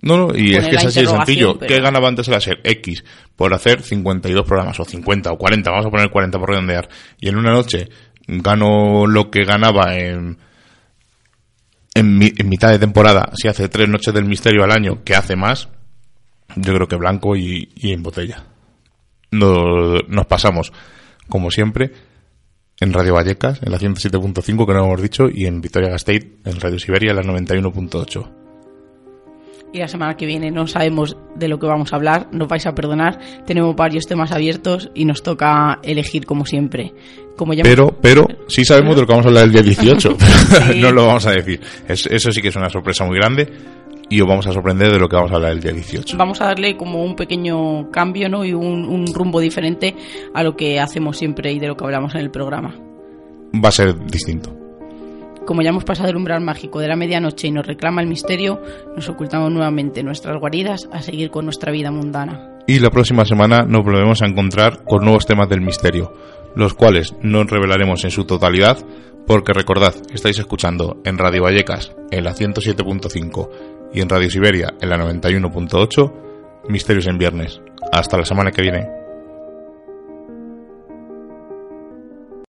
No, no, y es que es así de sencillo. pero- ¿Qué ganaba antes la SER? X, por hacer 52 programas, o 50, o 40, vamos a poner 40 por redondear. Y en una noche gano lo que ganaba en, en, mi- en mitad de temporada, si hace tres noches del misterio al año, que hace más, yo creo que blanco y, y en botella. No- nos pasamos, como siempre, en Radio Vallecas, en la 107.5, que no hemos dicho, y en Victoria Gasteiz, en Radio Siberia, en la 91.8. Y la semana que viene no sabemos de lo que vamos a hablar, nos vais a perdonar, tenemos varios temas abiertos y nos toca elegir como siempre. Como ya Pero, pero, sí sabemos de lo que vamos a hablar el día 18. <laughs> Sí. <laughs> no lo vamos a decir. Es- eso sí que es una sorpresa muy grande y os vamos a sorprender de lo que vamos a hablar el día 18. vamos a darle como un pequeño cambio ¿no? y un, un rumbo diferente a lo que hacemos siempre y de lo que hablamos en el programa. Va a ser distinto. Como ya hemos pasado el umbral mágico de la medianoche y nos reclama el misterio, nos ocultamos nuevamente en nuestras guaridas a seguir con nuestra vida mundana. Y la próxima semana nos volvemos a encontrar con nuevos temas del misterio, los cuales no revelaremos en su totalidad, porque recordad, estáis escuchando en Radio Vallecas, en la 107.5 y en Radio Siberia, en la 91.8, Misterios en Viernes. Hasta la semana que viene.